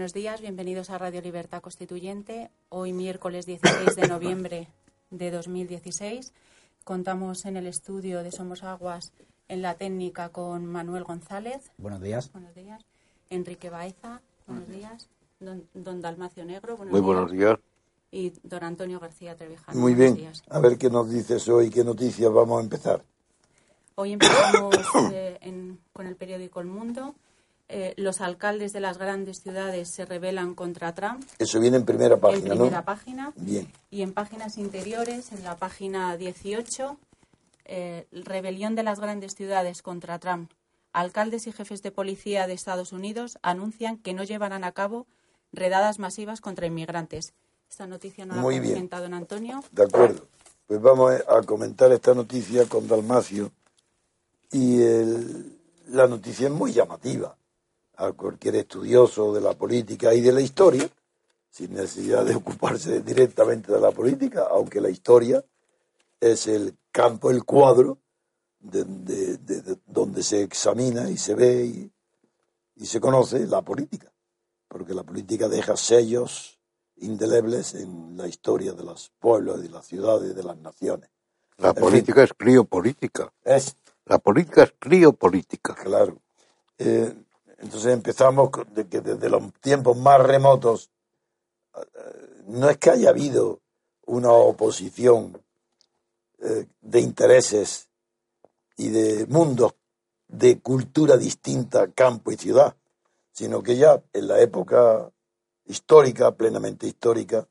Buenos días, bienvenidos a Radio Libertad Constituyente. Hoy miércoles 16 de noviembre de 2016 contamos en el estudio de Somos Aguas en la técnica con Manuel González. Buenos días. Buenos días. Enrique Baeza. Buenos días. Don, don Dalmacio Negro. Buenos Muy días. buenos días. Y don Antonio García Trevijano. Muy bien. días. A ver qué nos dices hoy, qué noticias vamos a empezar. Hoy empezamos eh, en- con el periódico El Mundo. Eh, los alcaldes de las grandes ciudades se rebelan contra Trump Eso viene en primera en página, primera ¿no? página. Bien. Y en páginas interiores, en la página 18, eh, rebelión de las grandes ciudades contra Trump. Alcaldes y jefes de policía de Estados Unidos anuncian que no llevarán a cabo redadas masivas contra inmigrantes. Esta noticia no la Muy bien. presenta don Antonio. De acuerdo. Pues vamos a comentar esta noticia con Dalmacio. Y el- la noticia es muy llamativa a cualquier estudioso de la política y de la historia, sin necesidad de ocuparse directamente de la política, aunque la historia es el campo, el cuadro de, de- de- de- donde se examina y se ve y, y se conoce la política, porque la política deja sellos indelebles en la historia de los pueblos, de las ciudades, de las naciones. La En fin. política es criopolítica. Es La política es criopolítica. claro. Eh, entonces empezamos de que desde los tiempos más remotos eh, no es que haya habido una oposición eh, de intereses y de mundos de cultura distinta, campo y ciudad, sino que ya en la época histórica, plenamente histórica,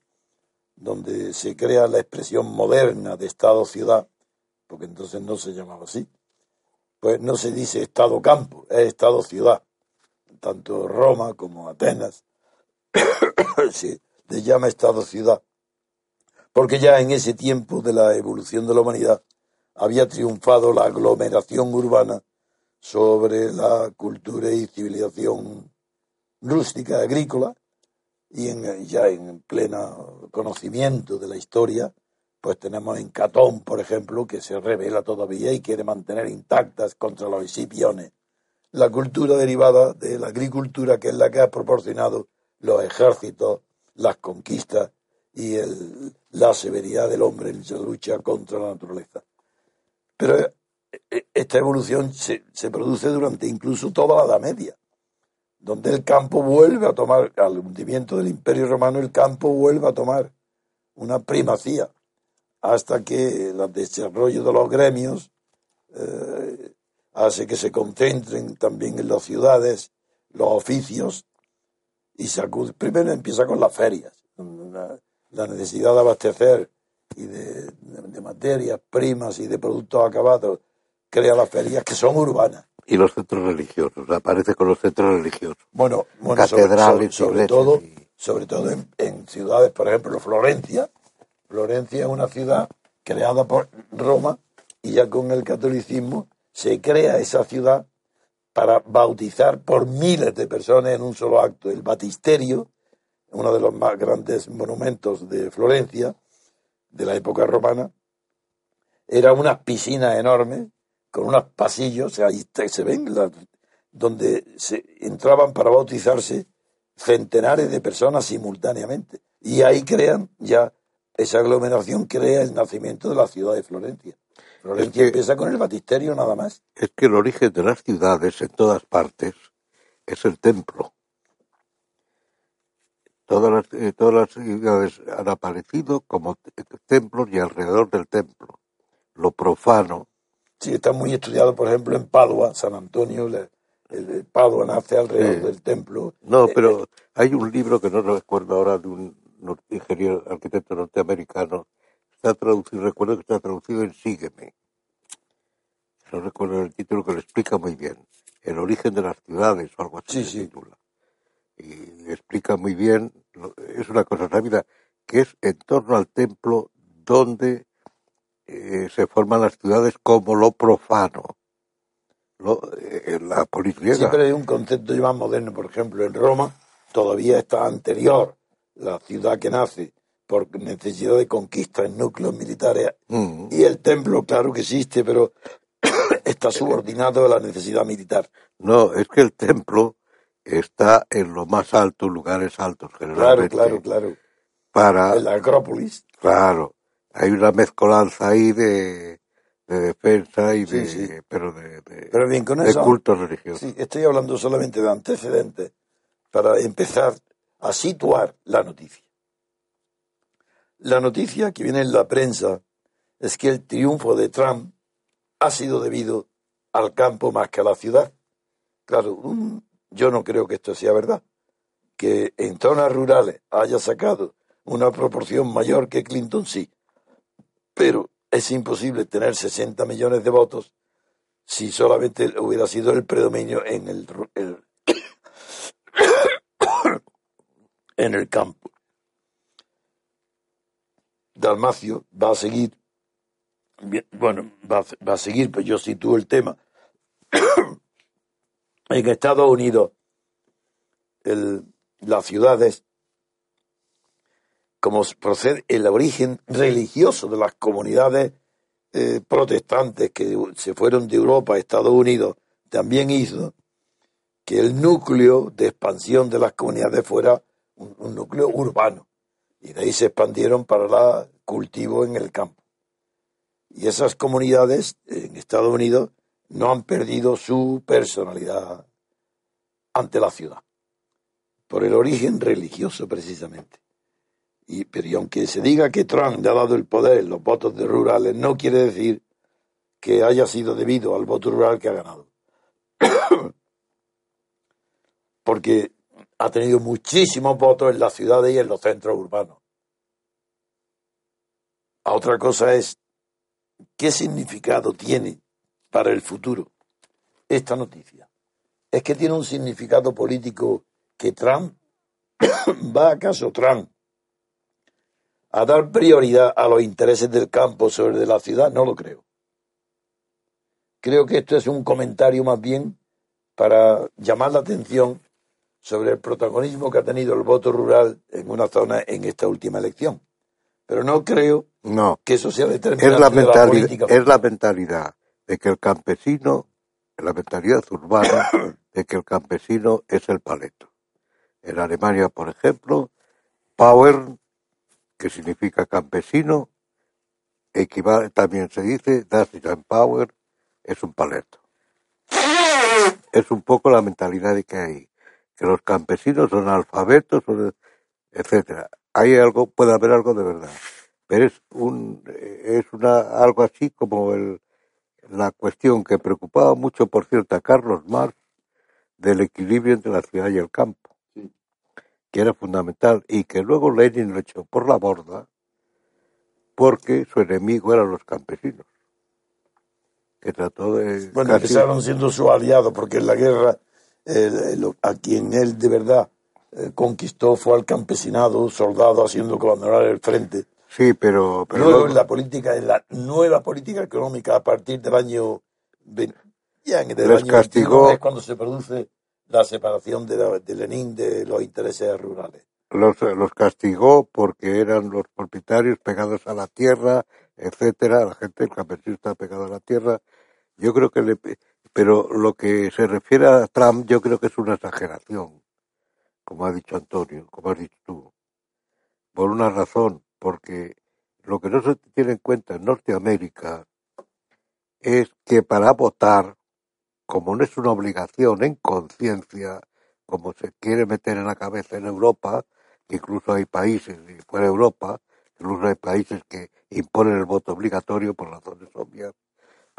donde se crea la expresión moderna de Estado-ciudad, porque entonces no se llamaba así, pues no se dice Estado-campo, es Estado-ciudad. Tanto Roma como Atenas. Se le llama Estado-ciudad, porque ya en ese tiempo de la evolución de la humanidad había triunfado la aglomeración urbana sobre la cultura y civilización rústica, agrícola, y en, ya en pleno conocimiento de la historia, pues tenemos en Catón, por ejemplo, que se revela todavía y quiere mantener intactas contra los escipiones la cultura derivada de la agricultura, que es la que ha proporcionado los ejércitos, las conquistas y el- la severidad del hombre en su lucha contra la naturaleza. Pero eh, esta evolución se, se produce durante incluso toda la Edad Media, donde el campo vuelve a tomar, al hundimiento del Imperio Romano, el campo vuelve a tomar una primacía, hasta que el desarrollo de los gremios eh, hace que se concentren también en las ciudades los oficios y se acude. Primero empieza con las ferias, la, la necesidad de abastecer y de, de- de materias primas y de productos acabados crea las ferias que son urbanas. Y los centros religiosos. Aparece con los centros religiosos. Bueno, bueno sobre, Catedrales, sobre- todo, y- sobre todo en, en ciudades, por ejemplo, Florencia. Florencia es una ciudad creada por Roma, y ya con el catolicismo se crea esa ciudad para bautizar por miles de personas en un solo acto. El batisterio, uno de los más grandes monumentos de Florencia, de la época romana, era unas piscinas enormes con unos pasillos, ahí se ven, donde se entraban para bautizarse centenares de personas simultáneamente. Y ahí crean ya, esa aglomeración crea el nacimiento de la ciudad de Florencia. Florencia empieza con el batisterio nada más. Es que el origen de las ciudades en todas partes es el templo. Todas las, eh, todas las ciudades han aparecido como templos y alrededor del templo. Lo profano. Sí, está muy estudiado, por ejemplo, en Padua, San Antonio, el, el Padua nace alrededor Sí. del templo. No, Eh, pero hay un libro que no recuerdo ahora de un ingeniero arquitecto norteamericano. Está traducido, recuerdo que está traducido en Sígueme. No recuerdo el título que lo explica muy bien. El origen de las ciudades o algo así Sí, se sí. titula. Y explica muy bien, es una cosa sabida, que es en torno al templo donde eh, se forman las ciudades como lo profano. Lo, eh, la política. Siempre hay un concepto ya más moderno, por ejemplo, en Roma todavía está anterior la ciudad que nace por necesidad de conquista en núcleos militares Mm. y el templo, claro que existe, pero está subordinado a la necesidad militar. No, es que el templo está en lo más alto, lugares altos Claro, generalmente. claro, claro. Para, En la Acrópolis, claro, hay una mezcolanza ahí de, de defensa y Sí, de, sí. pero de, de, pero bien, con de eso, culto religioso. sí, estoy hablando solamente de antecedentes para empezar a situar la noticia. La noticia que viene en la prensa es que el triunfo de Trump ha sido debido al campo más que a la ciudad. Claro, yo no creo que esto sea verdad. Que en zonas rurales haya sacado una proporción mayor que Clinton, sí. Pero es imposible tener 60 millones de votos si solamente hubiera sido el predominio en el- en el campo. Dalmacio va a seguir, bueno, va a, seguir, pues yo sitúo el tema. en Estados Unidos, las ciudades, como procede el origen religioso de las comunidades eh, protestantes que se fueron de Europa a Estados Unidos, también hizo que el núcleo de expansión de las comunidades fuera un núcleo urbano. Y de ahí se expandieron para el cultivo en el campo. Y esas comunidades en Estados Unidos no han perdido su personalidad ante la ciudad, por el origen religioso precisamente. Y, pero y aunque se diga que Trump le ha dado el poder en los votos de rurales, no quiere decir que haya sido debido al voto rural que ha ganado. Porque ha tenido muchísimos votos en las ciudades y en los centros urbanos. A otra cosa es, ¿qué significado tiene para el futuro esta noticia? ¿Es que tiene un significado político que Trump, va acaso Trump a dar prioridad a los intereses del campo sobre de la ciudad? No lo creo. Creo que esto es un comentario más bien para llamar la atención sobre el protagonismo que ha tenido el voto rural en una zona en esta última elección. Pero no creo No, que eso sea es determinante la, de la mentalidad, política. es la mentalidad de que el campesino, la mentalidad urbana de que el campesino es el paleto. En Alemania, por ejemplo, Power, que significa campesino, equivale, también se dice, das ein Power, es un paleto. Es un poco la mentalidad de que hay, que los campesinos son alfabetos, etcétera. Hay algo, puede haber algo de verdad, pero es un, es una, algo así como el, la cuestión que preocupaba mucho, por cierto, a Carlos Marx del equilibrio entre la ciudad y el campo, que era fundamental y que luego Lenin lo echó por la borda porque su enemigo eran los campesinos, que trató de Bueno, casi- empezaron siendo sus aliados porque en la guerra a quien él de verdad eh, conquistó fue al campesinado, soldado haciendo abandonar el frente Sí, pero, pero Luego luego- la política, en la nueva política económica a partir del año ya en el año castigó- 21 es cuando se produce la separación de, la- de Lenin de los intereses rurales. los, los castigó porque eran los propietarios pegados a la tierra, etcétera, la gente, el campesino está pegado a la tierra. Yo creo que le, pero lo que se refiere a Trump, yo creo que es una exageración, como ha dicho Antonio, como has dicho tú, por una razón, porque lo que no se tiene en cuenta en Norteamérica es que para votar, como no es una obligación en conciencia, como se quiere meter en la cabeza en Europa, que incluso hay países fuera de Europa, incluso hay países que imponen el voto obligatorio por razones obvias,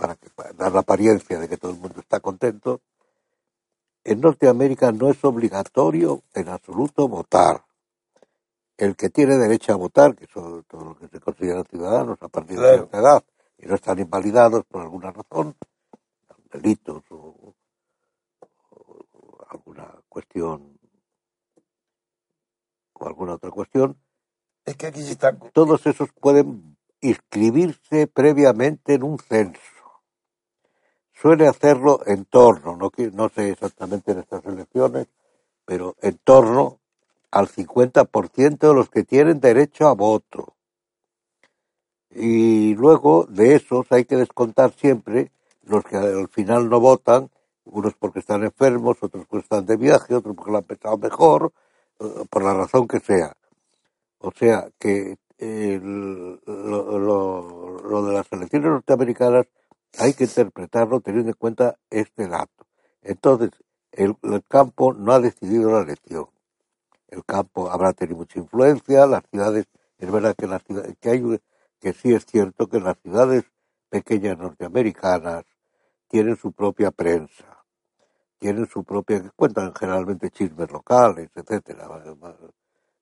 para, que, para dar la apariencia de que todo el mundo está contento. En Norteamérica no es obligatorio en absoluto votar. El que tiene derecho a votar, que son todos los que se consideran ciudadanos a partir de cierta edad y no están invalidados por alguna razón, delitos o, o alguna cuestión o alguna otra cuestión, Es que aquí se está... todos esos pueden inscribirse previamente en un censo. Suele hacerlo en torno, no, no sé exactamente en estas elecciones, pero en torno al 50% de los que tienen derecho a voto. Y luego de esos hay que descontar siempre los que al final no votan, unos porque están enfermos, otros porque están de viaje, otros porque lo han pensado mejor, eh, por la razón que sea. O sea que el- lo de las elecciones norteamericanas hay que interpretarlo teniendo en cuenta este dato. Entonces, el, campo no ha decidido la elección. El campo habrá tenido mucha influencia, las ciudades, es verdad que las que hay que sí es cierto que las ciudades pequeñas norteamericanas tienen su propia prensa, tienen su propia, que cuentan generalmente chismes locales, etcétera,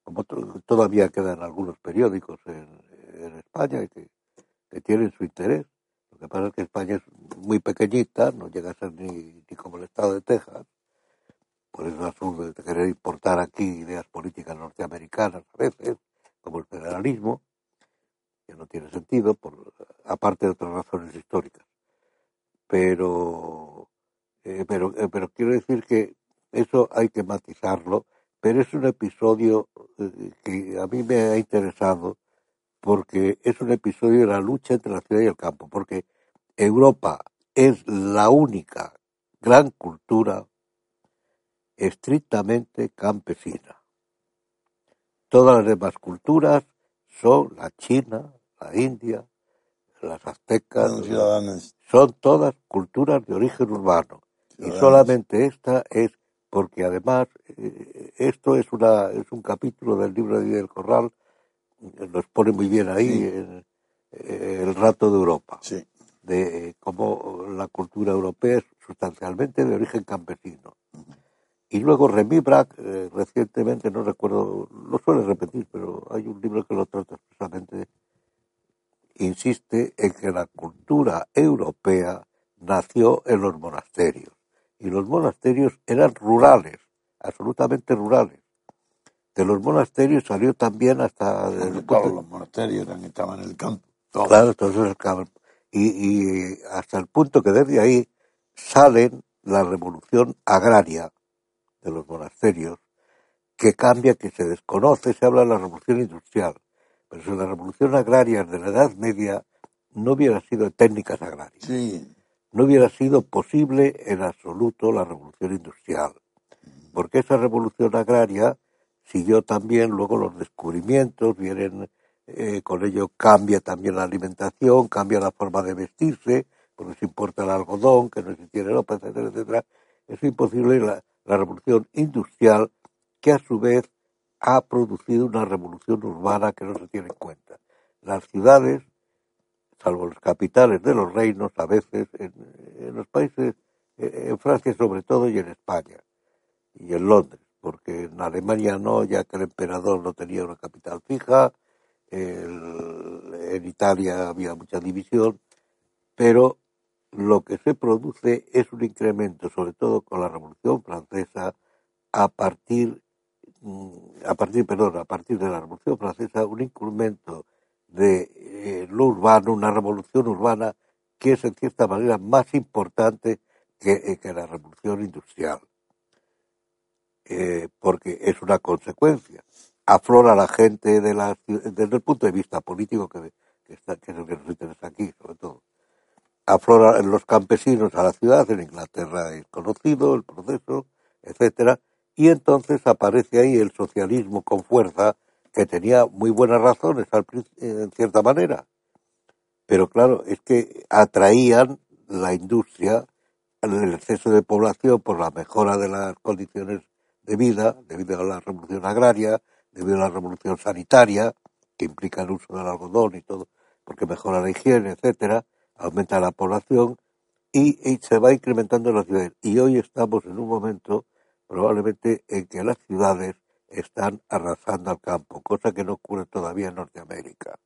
como to- todavía quedan algunos periódicos en, España que tienen su interés. Lo que pasa es que España es muy pequeñita, no llega a ser ni, ni como el estado de Texas, por eso es absurdo de querer importar aquí ideas políticas norteamericanas a veces, como el federalismo, que no tiene sentido, por, aparte de otras razones históricas. Pero, eh, pero, eh, pero quiero decir que eso hay que matizarlo, pero es un episodio eh, que a mí me ha interesado porque es un episodio de la lucha entre la ciudad y el campo, porque Europa es la única gran cultura estrictamente campesina. Todas las demás culturas son la China, la India, las aztecas, Son todas culturas de origen urbano. Y solamente esta es porque además eh, esto es una es un capítulo del libro de Vida del Corral, nos pone muy bien ahí Sí. eh, el rato de Europa, Sí. de cómo la cultura europea es sustancialmente de origen campesino. Y luego Remy Brack, eh, recientemente, no recuerdo, lo suele repetir, pero hay un libro que lo trata expresamente, insiste en que la cultura europea nació en los monasterios. Y los monasterios eran rurales, absolutamente rurales. De los monasterios salió también hasta... todos los monasterios eran, estaban en el campo. Todos. Claro, entonces el y, y hasta el punto que desde ahí salen la revolución agraria de los monasterios, que cambia, que se desconoce, se habla de la revolución industrial. Pero si la revolución agraria de la Edad Media no hubiera sido técnicas agrarias, Sí. no hubiera sido posible en absoluto la revolución industrial. Porque esa revolución agraria siguió también luego los descubrimientos, vienen, eh, con ello cambia también la alimentación, cambia la forma de vestirse, porque se importa el algodón, que no existiera ropa, etcétera, etcétera. Es imposible la, la revolución industrial, que a su vez ha producido una revolución urbana que no se tiene en cuenta. Las ciudades salvo los capitales de los reinos, a veces en, en los países, eh, en Francia sobre todo y en España y en Londres, porque en Alemania no, ya que el emperador no tenía una capital fija, en Italia había mucha división, pero lo que se produce es un incremento, sobre todo con la Revolución Francesa, a partir, mm, a partir, perdón, a partir de la Revolución Francesa, un incremento de eh, lo urbano, una revolución urbana que es en cierta manera más importante que, eh, que la revolución industrial, eh, porque es una consecuencia. Aflora la gente de la, desde el punto de vista político, que, está, que es el que nos interesa aquí, sobre todo. Afloran los campesinos a la ciudad, en Inglaterra es conocido el proceso, etcétera, y entonces aparece ahí el socialismo con fuerza, que tenía muy buenas razones en cierta manera. Pero claro, es que atraían la industria, el exceso de población por la mejora de las condiciones de vida, debido a la revolución agraria, debido a la revolución sanitaria, que implica el uso del algodón y todo, porque mejora la higiene, etcétera, aumenta la población y, se va incrementando la ciudad. Y hoy estamos en un momento probablemente en que las ciudades están arrasando al campo, cosa que no ocurre todavía en Norteamérica.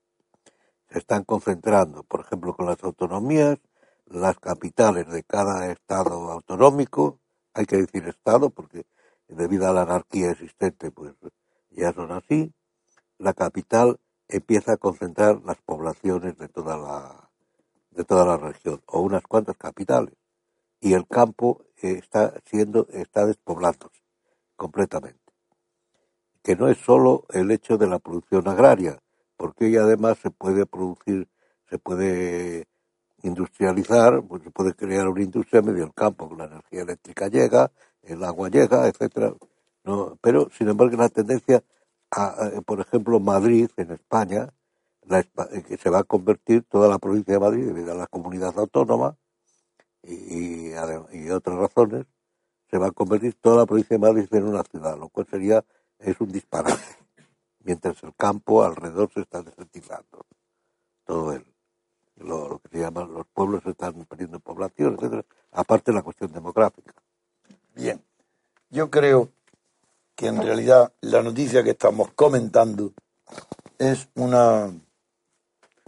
Se están concentrando, por ejemplo, con las autonomías, las capitales de cada estado autonómico, hay que decir estado porque debido a la anarquía existente, pues ya son así, la capital empieza a concentrar las poblaciones de toda la de toda la región o unas cuantas capitales y el campo está siendo está despoblándose completamente. Que no es solo el hecho de la producción agraria, porque hoy además se puede producir, se puede industrializar, pues se puede crear una industria medio del campo, la energía eléctrica llega, el agua llega, etcétera. No, pero sin embargo la tendencia a, por ejemplo, Madrid en España, la, que se va a convertir toda la provincia de Madrid debido a la comunidad autónoma y, otras razones, se va a convertir toda la provincia de Madrid en una ciudad, lo cual sería es un disparate, mientras el campo alrededor se está desertizando. Todo el, lo, que se llama, los pueblos están perdiendo población, etcétera, aparte de la cuestión demográfica. Bien, yo creo que en realidad la noticia que estamos comentando es una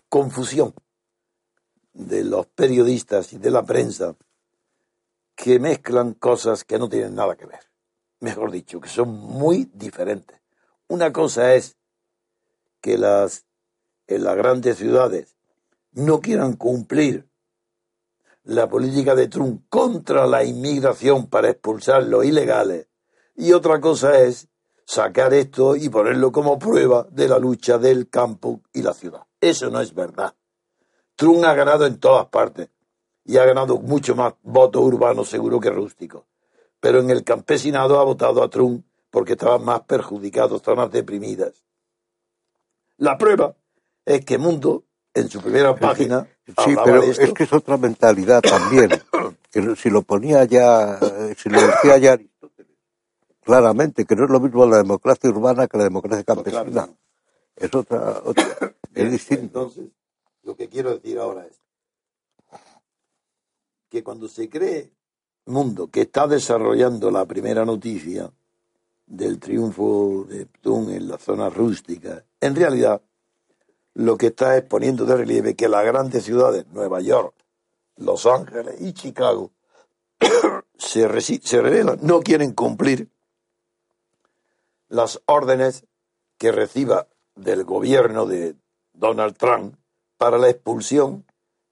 confusión de los periodistas y de la prensa que mezclan cosas que no tienen nada que ver mejor dicho, que son muy diferentes. Una cosa es que las en las grandes ciudades no quieran cumplir la política de Trump contra la inmigración para expulsar los ilegales y otra cosa es sacar esto y ponerlo como prueba de la lucha del campo y la ciudad. Eso no es verdad. Trump ha ganado en todas partes y ha ganado mucho más votos urbanos seguro que rústicos pero en el campesinado ha votado a Trump porque estaban más perjudicados, estaban más deprimidas. La prueba es que Mundo, en su primera página. Sí, pero es que es otra mentalidad también. que si lo ponía ya, eh, si lo decía ya Aristóteles, claramente, que no es lo mismo la democracia urbana que la democracia pues campesina. Es otra, otra es distinto. Entonces, lo que quiero decir ahora es que cuando se cree mundo que está desarrollando la primera noticia del triunfo de Ptun en la zona rústica, en realidad lo que está es poniendo de relieve que las grandes ciudades, Nueva York, Los Ángeles y Chicago, se, se revelan, no quieren cumplir las órdenes que reciba del gobierno de Donald Trump para la expulsión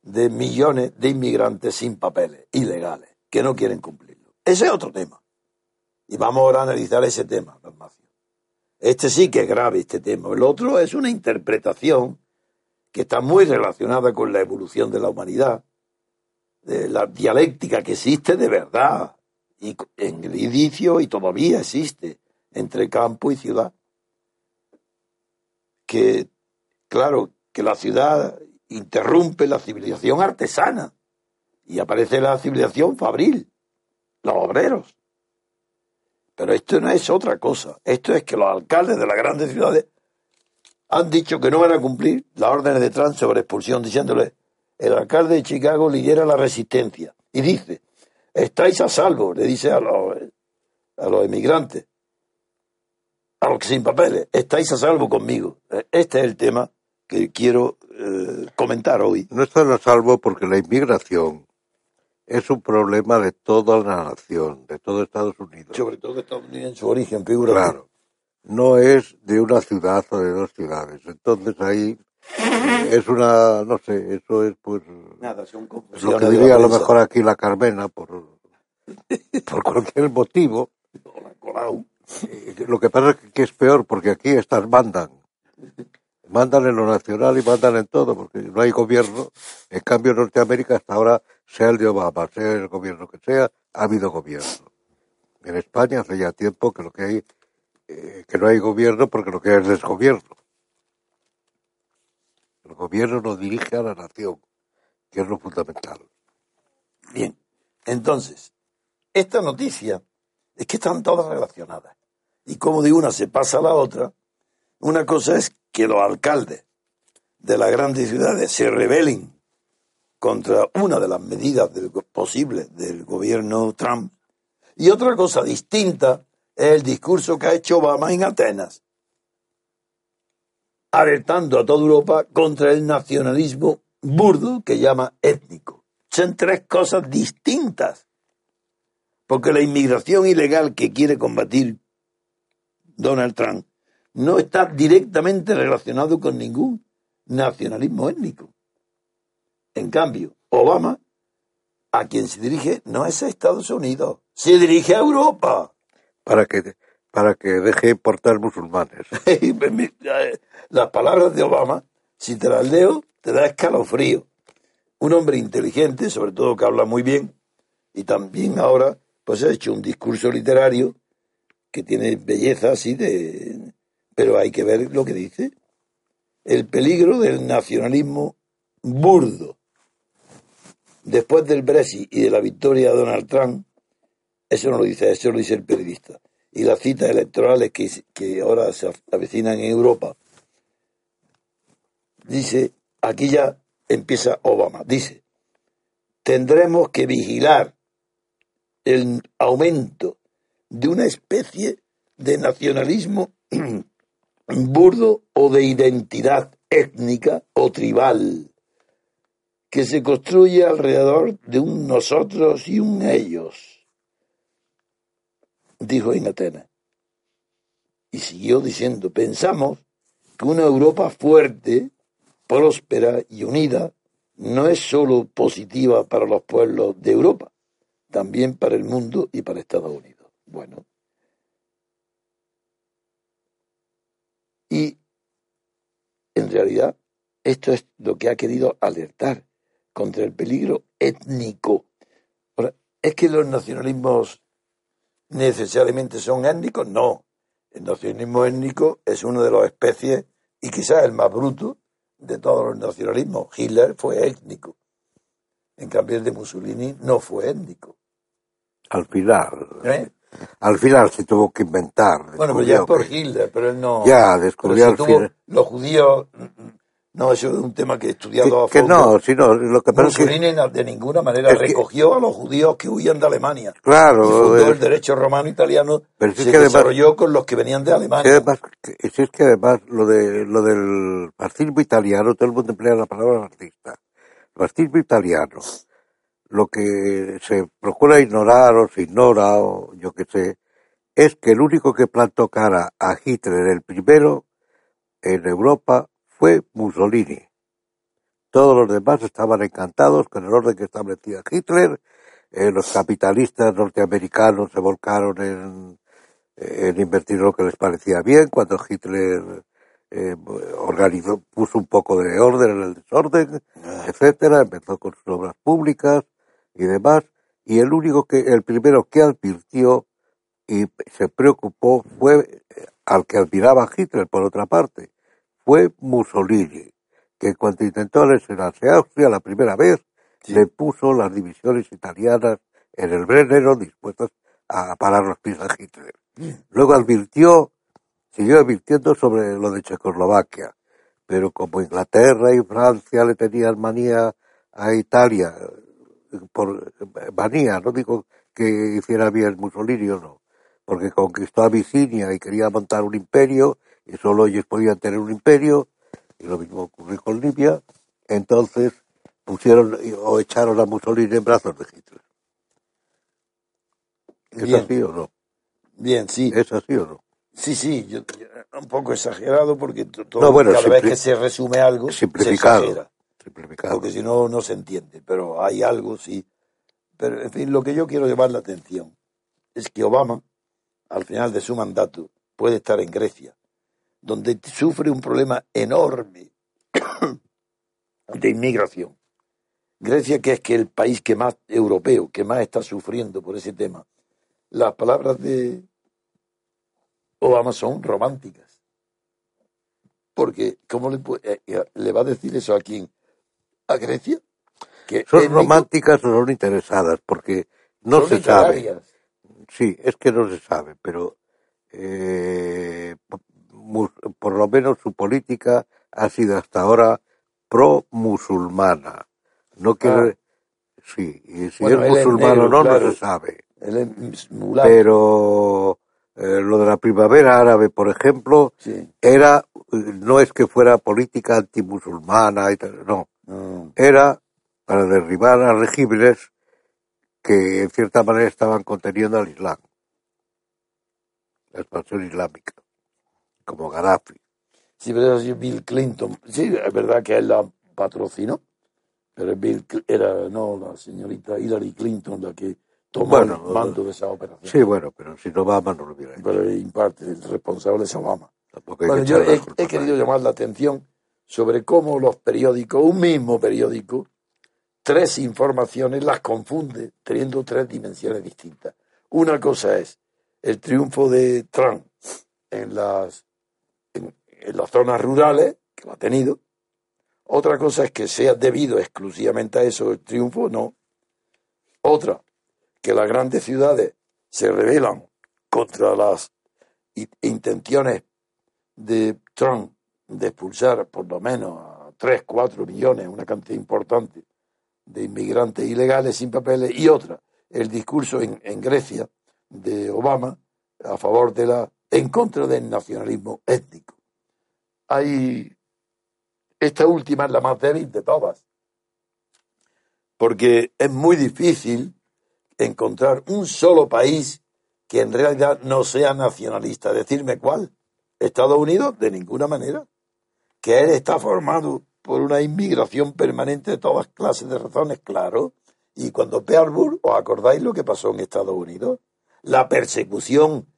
de millones de inmigrantes sin papeles, ilegales que no quieren cumplirlo. Ese es otro tema. Y vamos ahora a analizar ese tema, Dalmacio. Este sí que es grave, este tema. El otro es una interpretación que está muy relacionada con la evolución de la humanidad, de la dialéctica que existe de verdad, y en el inicio y todavía existe, entre campo y ciudad. Que, claro, que la ciudad interrumpe la civilización artesana y aparece la civilización fabril, los obreros. Pero esto no es otra cosa. Esto es que los alcaldes de las grandes ciudades han dicho que no van a cumplir las órdenes de Trump sobre expulsión, diciéndole, el alcalde de Chicago lidera la resistencia y dice, estáis a salvo, le dice a los, a los emigrantes, a los que sin papeles, estáis a salvo conmigo. Este es el tema que quiero eh, comentar hoy. No están a salvo porque la inmigración es un problema de toda la nación, de todo Estados Unidos. Sobre todo Estados Unidos en su origen, figura. Claro. No es de una ciudad o de dos ciudades. Entonces ahí Es una, no sé, eso es pues Nada, son lo que de diría a lo mejor aquí la Carmena por, por cualquier motivo. Eh, Lo que pasa es que es peor porque aquí estas mandan. Mandan en lo nacional y mandan en todo porque no hay gobierno. En cambio en Norteamérica hasta ahora, sea el de Obama, sea el gobierno que sea, ha habido gobierno. En España hace ya tiempo que lo que hay, eh, que no hay gobierno porque lo que hay es desgobierno. El gobierno no dirige a la nación, que es lo fundamental. Bien, entonces, esta noticia es que están todas relacionadas. Y como de una se pasa a la otra, una cosa es que los alcaldes de las grandes ciudades se rebelen contra una de las medidas del posibles del gobierno Trump. Y otra cosa distinta es el discurso que ha hecho Obama en Atenas, alertando a toda Europa contra el nacionalismo burdo que llama étnico. Son tres cosas distintas. Porque la inmigración ilegal que quiere combatir Donald Trump no está directamente relacionado con ningún nacionalismo étnico. En cambio, Obama, a quien se dirige, no es a Estados Unidos, se dirige a Europa. Para que, para que deje importar musulmanes. Las palabras de Obama, si te las leo, te da escalofrío. Un hombre inteligente, sobre todo que habla muy bien, y también ahora pues ha hecho un discurso literario que tiene belleza así de... Pero hay que ver lo que dice. El peligro del nacionalismo burdo. Después del Brexit y de la victoria de Donald Trump, eso no lo dice, eso lo dice el periodista. Y las citas electorales que, ahora se avecinan en Europa, dice, aquí ya empieza Obama, dice, tendremos que vigilar el aumento de una especie de nacionalismo burdo o de identidad étnica o tribal que se construye alrededor de un nosotros y un ellos, dijo en. Y siguió diciendo, pensamos que una Europa fuerte, próspera y unida no es sólo positiva para los pueblos de Europa, también para el mundo y para Estados Unidos. Bueno. Y en realidad esto es lo que ha querido alertar contra el peligro étnico. Ahora, ¿Es que los nacionalismos necesariamente son étnicos? No. El nacionalismo étnico es una de las especies, y quizás el más bruto, de todos los nacionalismos. Hitler fue étnico. En cambio, el de Mussolini no fue étnico. Al final, ¿Eh? al final se tuvo que inventar. Bueno, pero ya es por Hitler, pero él no. Ya, descubrió al final. Los judíos. No, eso es un tema que he estudiado a Que, que fondo. no, sino lo que que, Mussolini na- de ninguna manera es que- recogió a los judíos que huían de Alemania. claro, y fundó eh, el derecho romano italiano. Pero si es se que además- desarrolló con los que venían de si Alemania. además, que- si es que además lo de lo del fascismo italiano, todo el mundo emplea la palabra fascista. El fascismo italiano, lo que se procura ignorar o se ignora o yo qué sé, es que el único que plantó cara a Hitler, el primero en Europa, fue Mussolini. Todos los demás estaban encantados con el orden que establecía Hitler. Eh, los capitalistas norteamericanos se volcaron en, en invertir lo que les parecía bien cuando Hitler eh, organizó, puso un poco de orden en el desorden, etcétera, empezó con sus obras públicas y demás, y el único que, el primero que advirtió y se preocupó fue eh, al que admiraba Hitler, por otra parte, fue Mussolini, que cuando intentó anexionarse a Austria la primera vez, Sí. le puso las divisiones italianas en el Brennero dispuestas a parar los pies a Hitler. Luego advirtió, siguió advirtiendo sobre lo de Checoslovaquia, pero como Inglaterra y Francia le tenían manía a Italia, por manía, no digo que hiciera bien Mussolini o no, porque conquistó Abisinia y quería montar un imperio, y solo ellos podían tener un imperio, y lo mismo ocurrió con Libia, entonces pusieron o echaron a Mussolini en brazos de Hitler. ¿Es Bien, así o no? bien, sí. ¿Es así o no? Sí, sí, yo, yo- un poco exagerado porque to- todo, No, bueno, cada vez que se resume algo se Simplificado. exagera, Simplificado. porque si no, no se entiende. Pero hay algo, sí. Pero, en fin, lo que yo quiero llamar la atención es que Obama, al final de su mandato, puede estar en Grecia, donde sufre un problema enorme de inmigración. Grecia, que es que el país que más europeo, que más está sufriendo por ese tema. Las palabras de Obama son románticas. Porque, ¿cómo le, eh, eh, le va a decir eso a quién? ¿A Grecia? Que ¿Son románticas o son interesadas? Porque no son se sabe. Sí, es que no se sabe, pero eh, por lo menos su política ha sido hasta ahora pro-musulmana. No quiere, sí, y si Bueno, es musulmano o no, claro. no se sabe. Él es mulato. Pero eh, lo de la primavera árabe, por ejemplo, Sí. era, no es que fuera política antimusulmana, y tal, no, No. era para derribar a regímenes que en cierta manera estaban conteniendo al Islam, la expansión islámica, como Gaddafi. Sí, pero es Bill Clinton. Sí, es verdad que él la patrocinó, pero Bill era, no, la señorita Hillary Clinton la que tomó Bueno, el mando de esa operación. Sí, bueno, pero si no Obama no lo hubiera hecho. Pero en parte el responsable es Obama. Bueno, yo he, querido llamar la atención sobre cómo los periódicos, un mismo periódico, tres informaciones las confunde teniendo tres dimensiones distintas. Una cosa es el triunfo de Trump en las, en, las zonas rurales, que lo ha tenido. Otra cosa es que sea debido exclusivamente a eso el triunfo, no. Otra, que las grandes ciudades se rebelan contra las intenciones de Trump de expulsar por lo menos a 3, 4 millones, una cantidad importante de inmigrantes ilegales sin papeles, y otra, el discurso en Grecia de Obama a favor de la, en contra del nacionalismo étnico. Hay, esta última es la más débil de todas, porque es muy difícil encontrar un solo país que en realidad no sea nacionalista. Decirme cuál. Estados Unidos, de ninguna manera. Que él está formado por una inmigración permanente de todas clases de razones, claro. Y cuando Pearl ¿os acordáis lo que pasó en Estados Unidos? La persecución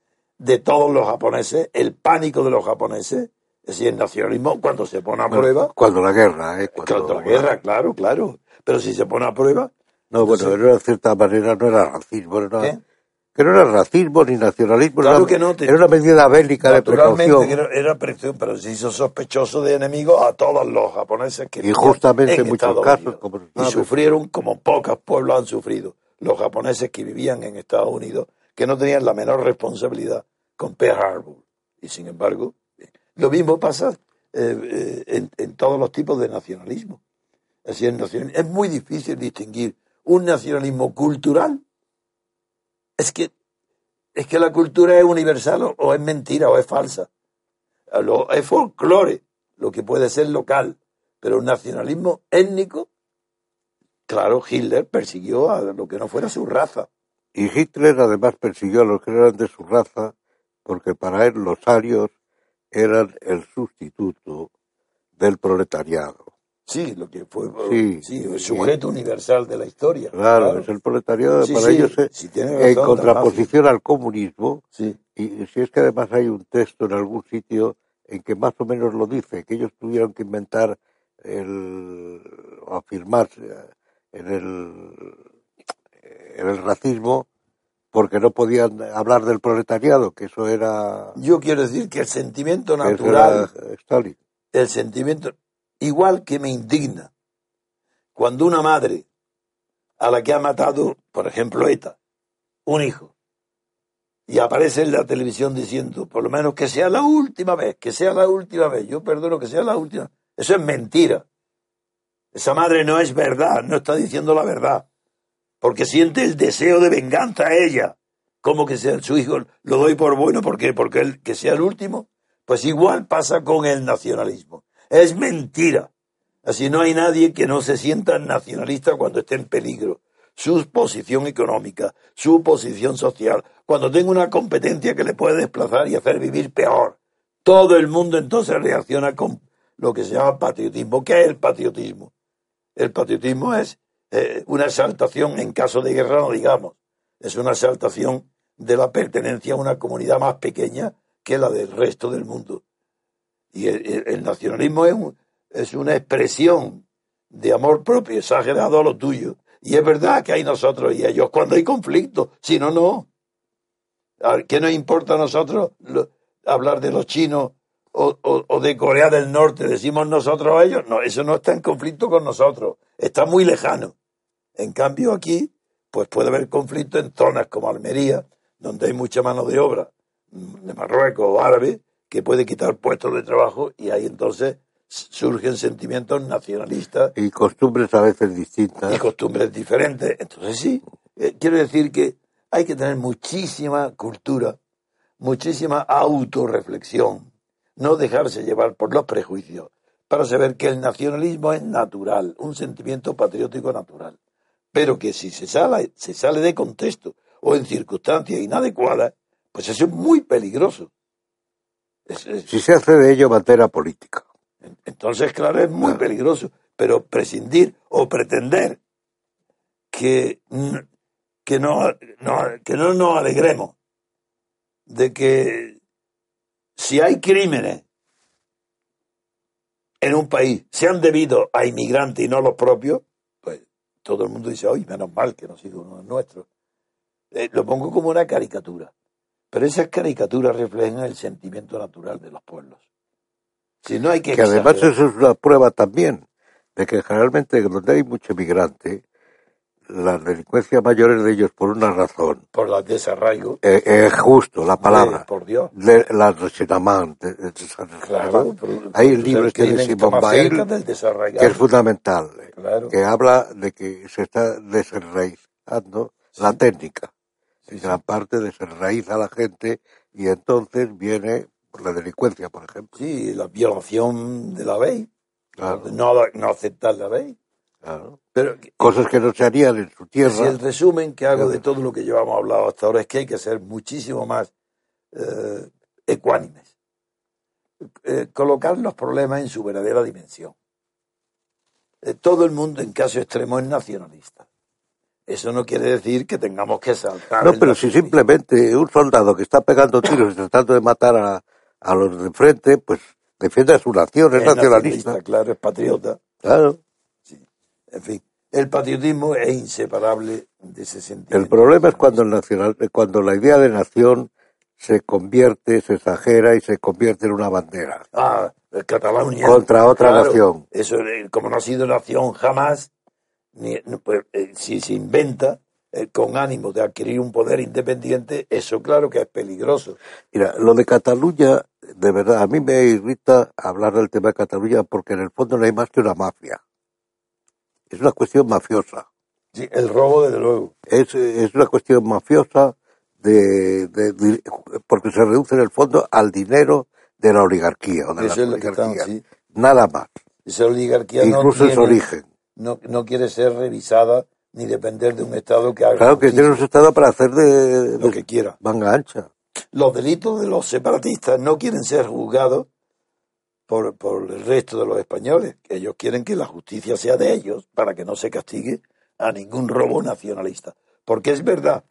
de todos los japoneses, el pánico de los japoneses, es decir, el nacionalismo cuando se pone a Bueno, prueba, cuando la guerra, ¿eh? Cuando, cuando la guerra, claro, claro. Pero si se pone a prueba, No, bueno, de cierta manera no era racismo, era ¿Qué? que no era racismo ni nacionalismo, Claro era, que no, te- era una medida bélica de precaución. era, era precaución, pero se hizo sospechoso de enemigo a todos los japoneses que Y justamente en muchos Estados casos, como y sufrieron como pocos pueblos han sufrido los japoneses que vivían en Estados Unidos que no tenían la menor responsabilidad con Pearl Harbor y sin embargo eh, lo mismo pasa eh, eh, en, en todos los tipos de nacionalismo nacional- es muy difícil distinguir un nacionalismo cultural es que es que la cultura es universal o, es mentira o es falsa. A lo- es folclore, lo que puede ser local, pero un nacionalismo étnico, claro, Hitler persiguió a lo que no fuera su raza. Y Hitler además persiguió a los que eran de su raza, porque para él los arios eran el sustituto del proletariado. Sí, lo que fue Sí. sí, el sujeto universal de la historia. Claro, es el proletariado para ellos eh, en contraposición al comunismo. Sí, Y si es que además hay un texto en algún sitio en que más o menos lo dice, que ellos tuvieron que inventar el, o afirmarse en el, en el racismo porque no podían hablar del proletariado, que eso era, yo quiero decir que el sentimiento natural Stalin. el sentimiento, igual que me indigna cuando una madre a la que ha matado, por ejemplo, ETA, un hijo, y aparece en la televisión diciendo, por lo menos que sea la última vez, que sea la última vez, yo perdono que sea la última, eso es mentira. Esa madre no es verdad, no está diciendo la verdad, porque siente el deseo de venganza a ella. como que sea su hijo lo doy por bueno porque porque él que sea el último? Pues igual pasa con el nacionalismo. Es mentira. Así no hay nadie que no se sienta nacionalista cuando esté en peligro. su posición económica, su posición social, cuando tenga una competencia que le puede desplazar y hacer vivir peor. Todo el mundo entonces reacciona con lo que se llama patriotismo. ¿Qué es el patriotismo? El patriotismo es eh, una exaltación en caso de guerra, no digamos. Es una exaltación de la pertenencia a una comunidad más pequeña que la del resto del mundo. Y el, nacionalismo es, es una expresión de amor propio exagerado a lo tuyo. Y es verdad que hay nosotros y ellos cuando hay conflicto, si no, no. ¿Qué nos importa a nosotros hablar de los chinos o, o, de Corea del Norte? ¿Decimos nosotros a ellos? No, eso no está en conflicto con nosotros, está muy lejano. En cambio aquí, pues puede haber conflicto en zonas como Almería, donde hay mucha mano de obra de Marruecos o árabe, que puede quitar puestos de trabajo y ahí entonces surgen sentimientos nacionalistas. Y costumbres a veces distintas. Y costumbres diferentes. Entonces sí, eh, quiero decir que hay que tener muchísima cultura, muchísima autorreflexión, no dejarse llevar por los prejuicios, para saber que el nacionalismo es natural, un sentimiento patriótico natural, pero que si se sale, se sale de contexto o en circunstancias inadecuadas, pues eso es muy peligroso. si se hace de ello materia política. Entonces, claro, es muy peligroso, pero prescindir o pretender que, que, no, que no nos alegremos de que si hay crímenes en un país sean debidos a inmigrantes y no los propios, todo el mundo dice, oye, menos mal que no ha sido uno de nuestros. Eh, lo pongo como una caricatura. Pero esas caricaturas reflejan el sentimiento natural de los pueblos. Si no hay que, que además eso es una prueba también de que generalmente donde hay mucho migrante, la delincuencia mayor es de ellos por una razón. Por la desarraigo. Es eh, eh, justo, la palabra. por Dios. De, la resinamán. claro, hay libros que de Simón Bail que es fundamental. Eh, que habla de que se está desenraizando la técnica gran parte desenraiza a la gente y entonces viene la delincuencia, por ejemplo. Sí, la violación de la ley. No, no aceptar la ley. Claro. Pero, Cosas que no se harían en su tierra. Si el resumen que hago de todo lo que llevamos hablado hasta ahora es que hay que ser muchísimo más eh, ecuánimes. Eh, colocar los problemas en su verdadera dimensión. Eh, todo el mundo en caso extremo es nacionalista. Eso no quiere decir que tengamos que saltar. No, pero si simplemente un soldado que está pegando tiros y tratando de matar a, a los de frente, pues defiende a su nación, es, nacionalista. Claro, es patriota. Claro. En fin, el patriotismo es inseparable de ese sentido. El problema es cuando, el nacional, cuando la idea de nación se convierte, se exagera y se convierte en una bandera. Ah, Cataluña. Contra otra nación. Eso, como no ha sido nación jamás, pues, eh, si se inventa eh, con ánimo de adquirir un poder independiente, eso claro que es peligroso. Mira, lo de Cataluña, de verdad, a mí me irrita hablar del tema de Cataluña porque en el fondo no hay más que una mafia. Es una cuestión mafiosa. Sí, el robo, desde luego. Es, es una cuestión mafiosa de, porque se reduce en el fondo al dinero de la oligarquía o de la oligarquía. Nada más. Esa oligarquía Incluso no origen no, no quiere ser revisada ni depender de un Estado que haga. Claro que tiene un Estado para hacer de, lo que quiera. Manga ancha. Los delitos de los separatistas no quieren ser juzgados por, por el resto de los españoles. Ellos quieren que la justicia sea de ellos para que no se castigue a ningún robo nacionalista. Porque es verdad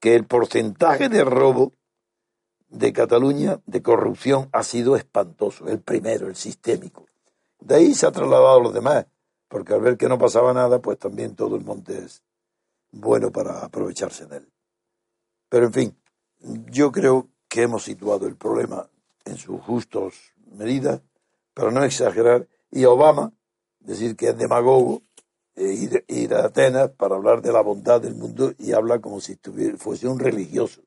que el porcentaje de robo de Cataluña de corrupción ha sido espantoso, el primero, el sistémico. De ahí se ha trasladado a los demás, porque al ver que no pasaba nada, pues también todo el monte es bueno para aprovecharse de él. Pero en fin, yo creo que hemos situado el problema en sus justos medidas, para no exagerar, y Obama, decir que es demagogo, e ir, a Atenas para hablar de la bondad del mundo y habla como si fuese un religioso.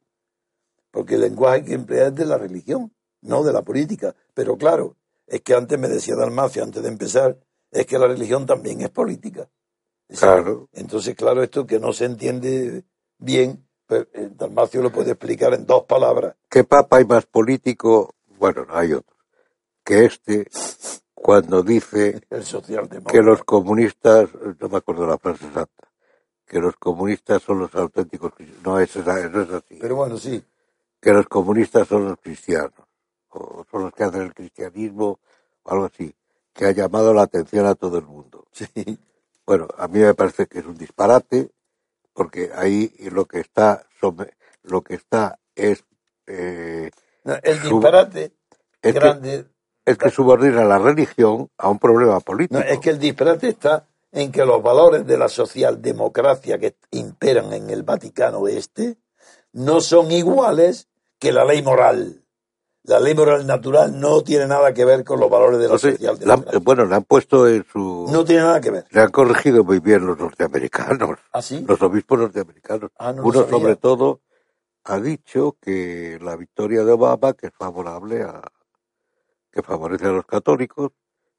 Porque el lenguaje que emplea es de la religión, no de la política. Pero claro, es que antes me decía Dalmacio, antes de empezar, es que la religión también es política. Claro. Entonces, claro, esto que no se entiende bien, pues, eh, Dalmacio lo puede explicar en dos palabras. ¿Qué papa hay más político? Bueno, hay otro. Que este, cuando dice que los comunistas, no me acuerdo la frase exacta, que los comunistas son los auténticos cristianos. No es, esa- no es así. Pero bueno, sí. que los comunistas son los cristianos, o son los que hacen el cristianismo, o algo así, que ha llamado la atención a todo el mundo. Sí. Bueno, a mí me parece que es un disparate, porque ahí lo que está, lo que está es, eh, No, el disparate es que- grande. es que subordina la religión a un problema político. No, es que el disparate está en que los valores de la socialdemocracia que imperan en el Vaticano Este no son iguales que la ley moral. La ley moral natural no tiene nada que ver con los valores de la Entonces, la socialdemocracia. bueno, le han puesto en su... No tiene nada que ver. Le han corregido muy bien los norteamericanos, ¿Así? los obispos norteamericanos. Ah, no Uno, sobre todo, ha dicho que la victoria de Obama, que es favorable a. que favorece a los católicos,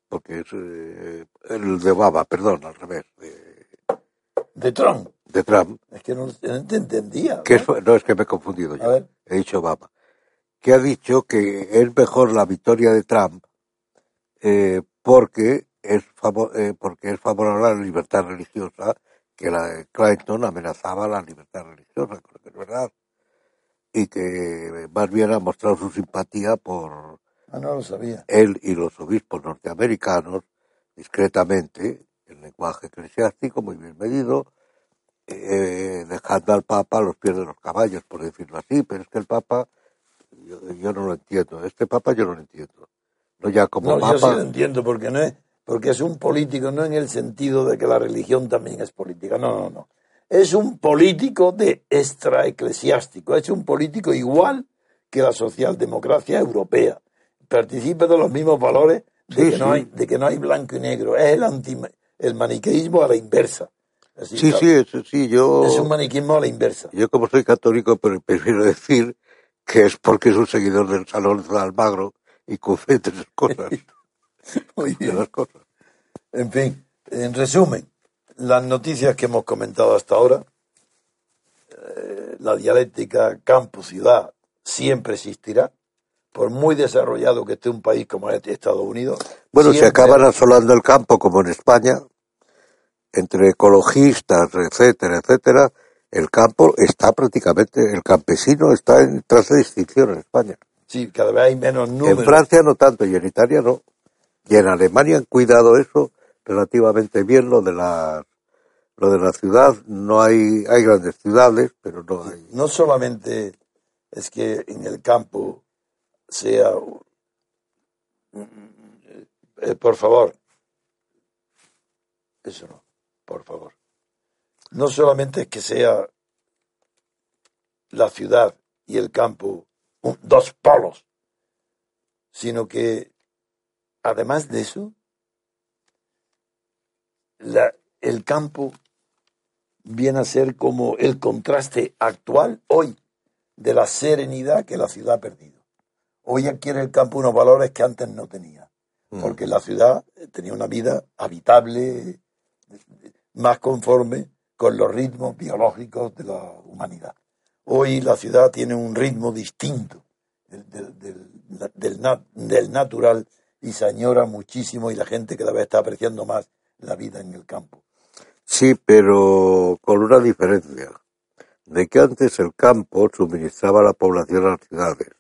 porque es. eh, el de Obama, perdón, al revés, de, De Trump. de Trump, Es que no, no te entendía. que ¿no? es, no es que me he confundido A yo, ver. he dicho Obama, que ha dicho que es mejor la victoria de Trump eh, porque es favo- eh, porque es favorable a la libertad religiosa que la de Clinton amenazaba la libertad religiosa, creo que es verdad, y que más bien ha mostrado su simpatía por Ah, no lo sabía. él y los obispos norteamericanos, discretamente, en lenguaje eclesiástico muy bien medido, eh, dejando al Papa a los pies de los caballos, por decirlo así, pero es que el Papa, yo, yo no lo entiendo, este Papa yo no lo entiendo. No ya como No, yo sí Papa, lo entiendo porque no es porque es un político no en el sentido de que la religión también es política. No, no, no. Es un político de extraeclesiástico, es un político igual que la socialdemocracia europea. Participa de los mismos valores de, Sí, que, no hay, de que no hay blanco y negro. Es el, anti, el maniqueísmo a la inversa. Así, sí, sí, eso sí, yo, Es un maniqueísmo a la inversa. yo como soy católico, pero prefiero decir que es porque es un seguidor del Salón de Almagro y confunde esas cosas, Muy de bien. las cosas. En fin, en resumen, las noticias que hemos comentado hasta ahora, eh, la dialéctica campo-ciudad siempre existirá, por muy desarrollado que esté un país como Estados Unidos. Bueno, se siempre- acaban asolando el campo como en España, entre ecologistas, etcétera, etcétera. El campo está prácticamente, el campesino está en tras de extinción en España. Sí, cada vez hay menos números. En Francia no tanto y en Italia no. Y en Alemania han cuidado eso relativamente bien, lo de la, lo de la ciudad. No hay, hay grandes ciudades, pero no hay. No solamente es que en el campo sea... Eh, por favor. Eso no, por favor. No solamente es que sea la ciudad y el campo dos polos, sino que además de eso, la- el campo viene a ser como el contraste actual hoy de la serenidad que la ciudad ha perdido. Hoy adquiere el campo unos valores que antes no tenía, Mm. porque la ciudad tenía una vida habitable, más conforme con los ritmos biológicos de la humanidad. Hoy la ciudad tiene un ritmo distinto del, del- del- del nat- del natural y se añora muchísimo y la gente cada vez está apreciando más la vida en el campo. Sí, pero con una diferencia. De que antes el campo suministraba a la población a las ciudades.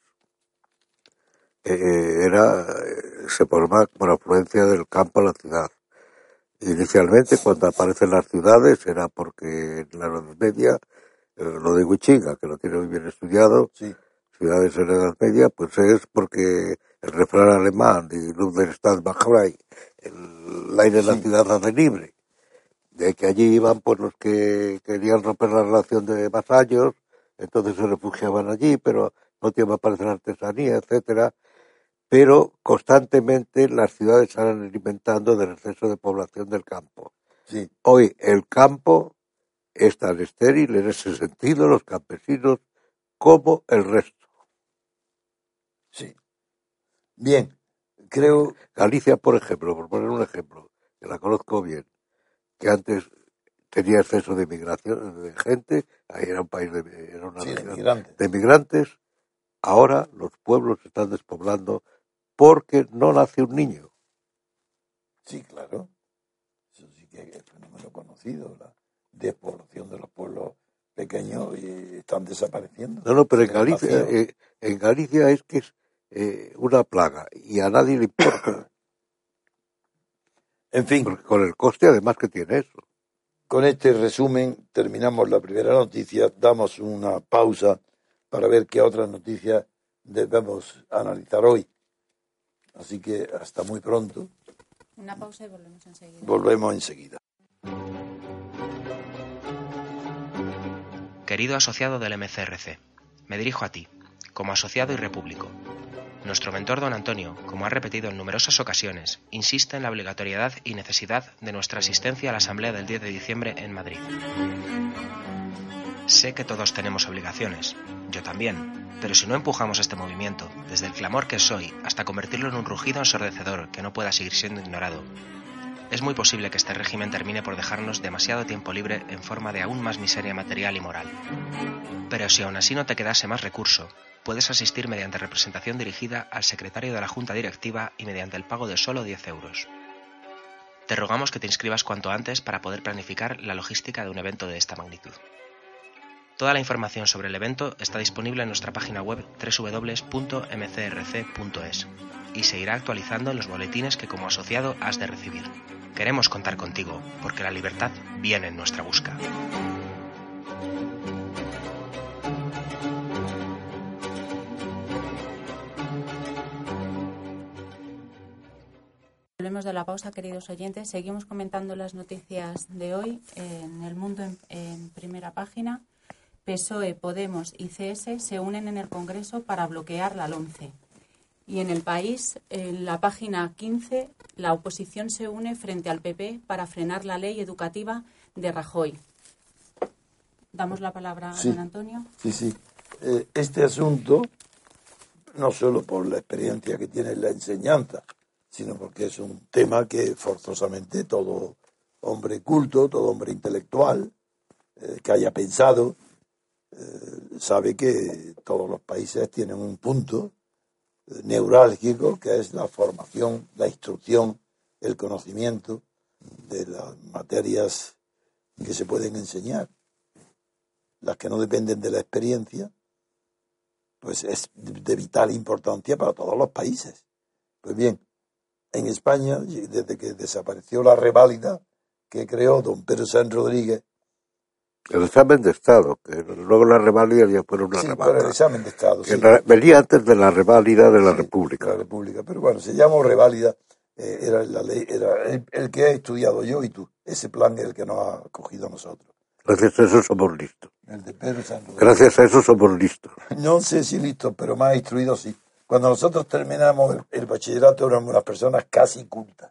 Eh, era, eh, se formaba por afluencia del campo a la ciudad. Inicialmente, cuando aparecen las ciudades, era porque en la Edad Media, eh, lo de Huichinga, que lo tiene muy bien estudiado, Sí, ciudades en la Edad Media, pues es porque el refrán alemán de Luz del Stadt frei, el aire de la ciudad hace libre, de que allí iban pues los que querían romper la relación de vasallos, entonces se refugiaban allí, pero no tiempo aparecer artesanía, etcétera, pero constantemente las ciudades se van alimentando del exceso de población del campo. sí. Hoy el campo es tan estéril en ese sentido, los campesinos, como el resto. Sí. Bien, creo, Galicia, por ejemplo, por poner un ejemplo, que la conozco bien, que antes tenía exceso de migración, de gente, ahí era un país de, era una sí, de migrantes, ahora los pueblos se están despoblando porque no nace un niño. Sí, claro. Eso sí que es fenómeno conocido, la despoblación de los pueblos pequeños y están desapareciendo. No, no, pero en Galicia, eh, en Galicia es que es eh, una plaga y a nadie le importa. en fin. Porque con el coste además que tiene eso. Con este resumen terminamos la primera noticia, damos una pausa para ver qué otras noticias debemos analizar hoy. Así que hasta muy pronto. Una pausa y volvemos enseguida. Volvemos enseguida. Querido asociado del MCRC, me dirijo a ti, como asociado y repúblico. Nuestro mentor don Antonio, como ha repetido en numerosas ocasiones, insiste en la obligatoriedad y necesidad de nuestra asistencia a la Asamblea del 10 de diciembre en Madrid. Sé que todos tenemos obligaciones, yo también, pero si no empujamos este movimiento, desde el clamor que soy hasta convertirlo en un rugido ensordecedor que no pueda seguir siendo ignorado, es muy posible que este régimen termine por dejarnos demasiado tiempo libre en forma de aún más miseria material y moral. Pero si aún así no te quedase más recurso, puedes asistir mediante representación dirigida al secretario de la Junta Directiva y mediante el pago de solo 10 euros. Te rogamos que te inscribas cuanto antes para poder planificar la logística de un evento de esta magnitud. Toda la información sobre el evento está disponible en nuestra página web www.mcrc.es y se irá actualizando en los boletines que como asociado has de recibir. Queremos contar contigo, porque la libertad viene en nuestra busca. Volvemos de la pausa, queridos oyentes. Seguimos comentando las noticias de hoy en El Mundo en, en primera página. PSOE, Podemos y CS se unen en el Congreso para bloquear la LOMCE. Y en el país, en la página 15, la oposición se une frente al PP para frenar la ley educativa de Rajoy. Damos la palabra Sí. a don Antonio. Sí, sí. Eh, este asunto, no solo por la experiencia que tiene en la enseñanza, sino porque es un tema que forzosamente todo hombre culto, todo hombre intelectual, eh, que haya pensado, eh, sabe que todos los países tienen un punto neurálgico que es la formación, la instrucción, el conocimiento de las materias que se pueden enseñar las que no dependen de la experiencia, pues es de vital importancia para todos los países. Pues bien, en España, desde que desapareció la reválida que creó don Pedro San Rodríguez, El examen de Estado, que luego la reválida ya fueron una sí, por el reválida. examen de Estado, Que sí, venía antes de la reválida de la sí, República. la República, pero bueno, se llamó reválida, eh, era la ley, era el, el que he estudiado yo y tú, ese plan es el que nos ha cogido a nosotros, Gracias a eso somos listos. el de Pedro San. Gracias a eso somos listos. No sé si listo, pero más instruido sí. Cuando nosotros terminamos el, el bachillerato éramos unas personas casi cultas.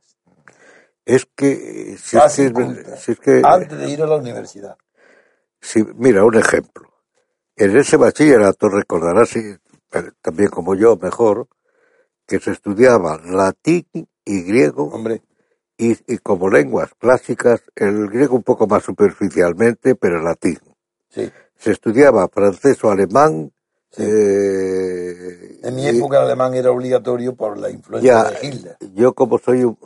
Es que, eh, si es Casi que, cultas. si es que, Antes de ir a la universidad. Si- mira, un ejemplo. En ese bachillerato recordarás, también como yo, mejor, que se estudiaba latín y griego Hombre, y, y como lenguas clásicas, el griego un poco más superficialmente, pero el latín. sí. Se estudiaba francés o alemán. Sí. eh, En mi y- época el alemán era obligatorio por la influencia ya, de Hitler. yo como soy un...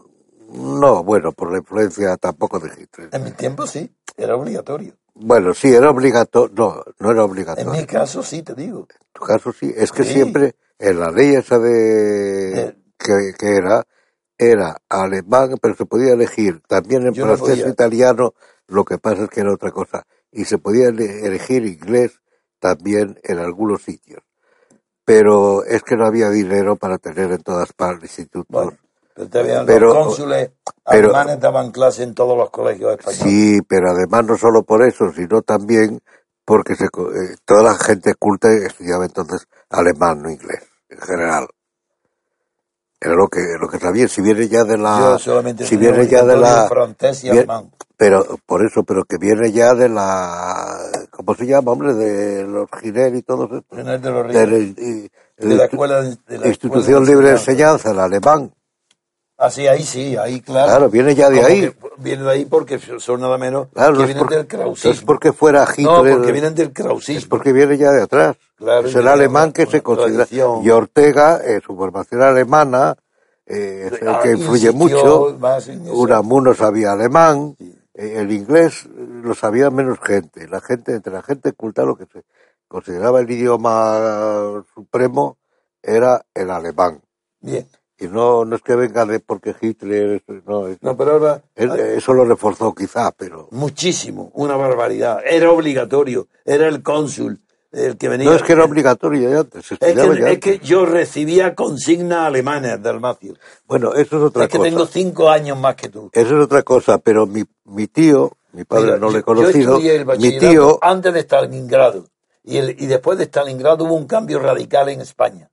No, bueno, por la influencia tampoco de Hitler. En mi tiempo sí, era obligatorio. Bueno, sí, era obligatorio. No, no era En obligatorio. mi En caso sí, te digo. tu caso sí. Es que Sí. siempre en la ley esa de... Eh. Que, que era, era alemán, pero se podía elegir también en Yo francés italiano, lo que pasa es que era otra cosa. Y se podía ele- elegir inglés también en algunos sitios. Pero es que no había dinero para tener en todas partes institutos. Bueno, pero los cónsules pero- alemanes daban clase en todos los colegios españoles. Sí, pero además no solo por eso, sino también porque se, eh, toda la gente culta estudiaba entonces alemán, no inglés, en general. Era lo que, lo que sabía, si viene ya de la... Yo solamente si viene ya de la... francés y alemán. Pero, por eso, pero que viene ya de la... ¿Cómo se llama, hombre? De los Giner y todos estos. De los De y- De la el- escuela de, de la Institución escuela Libre de Enseñanza, el alemán. Ah, sí, ahí sí, ahí claro. Claro, viene ya de ahí. viene de ahí porque son nada menos Claro, que no es, vienen porque, del no es krausismo. porque fuera No, Hitler. porque vienen del Es krausismo. porque viene ya de atrás. Claro, es el alemán que se considera. tradición. Y Ortega, en su formación alemana, eh, es el Ah, que influye mucho. Unamuno sabía alemán, Sí. eh, el inglés eh, lo sabía menos gente. La gente, entre la gente culta, lo que se consideraba el idioma supremo era el alemán. Bien. Y no, no es que venga de porque Hitler, es- no, es- No, pero ahora eso lo reforzó quizá, pero muchísimo, una barbaridad. Era obligatorio, era el cónsul el que venía. no es que era obligatorio ya antes, Es que, ya es que yo recibía consignas alemanas del Macio. Bueno, eso es otra Es que cosa. tengo cinco años más que tú. Eso es otra cosa, pero mi, mi tío, mi padre Mira, no le he conocido, Yo el mi tío, antes de Stalingrado. Y, el- y después de Stalingrado hubo un cambio radical en España.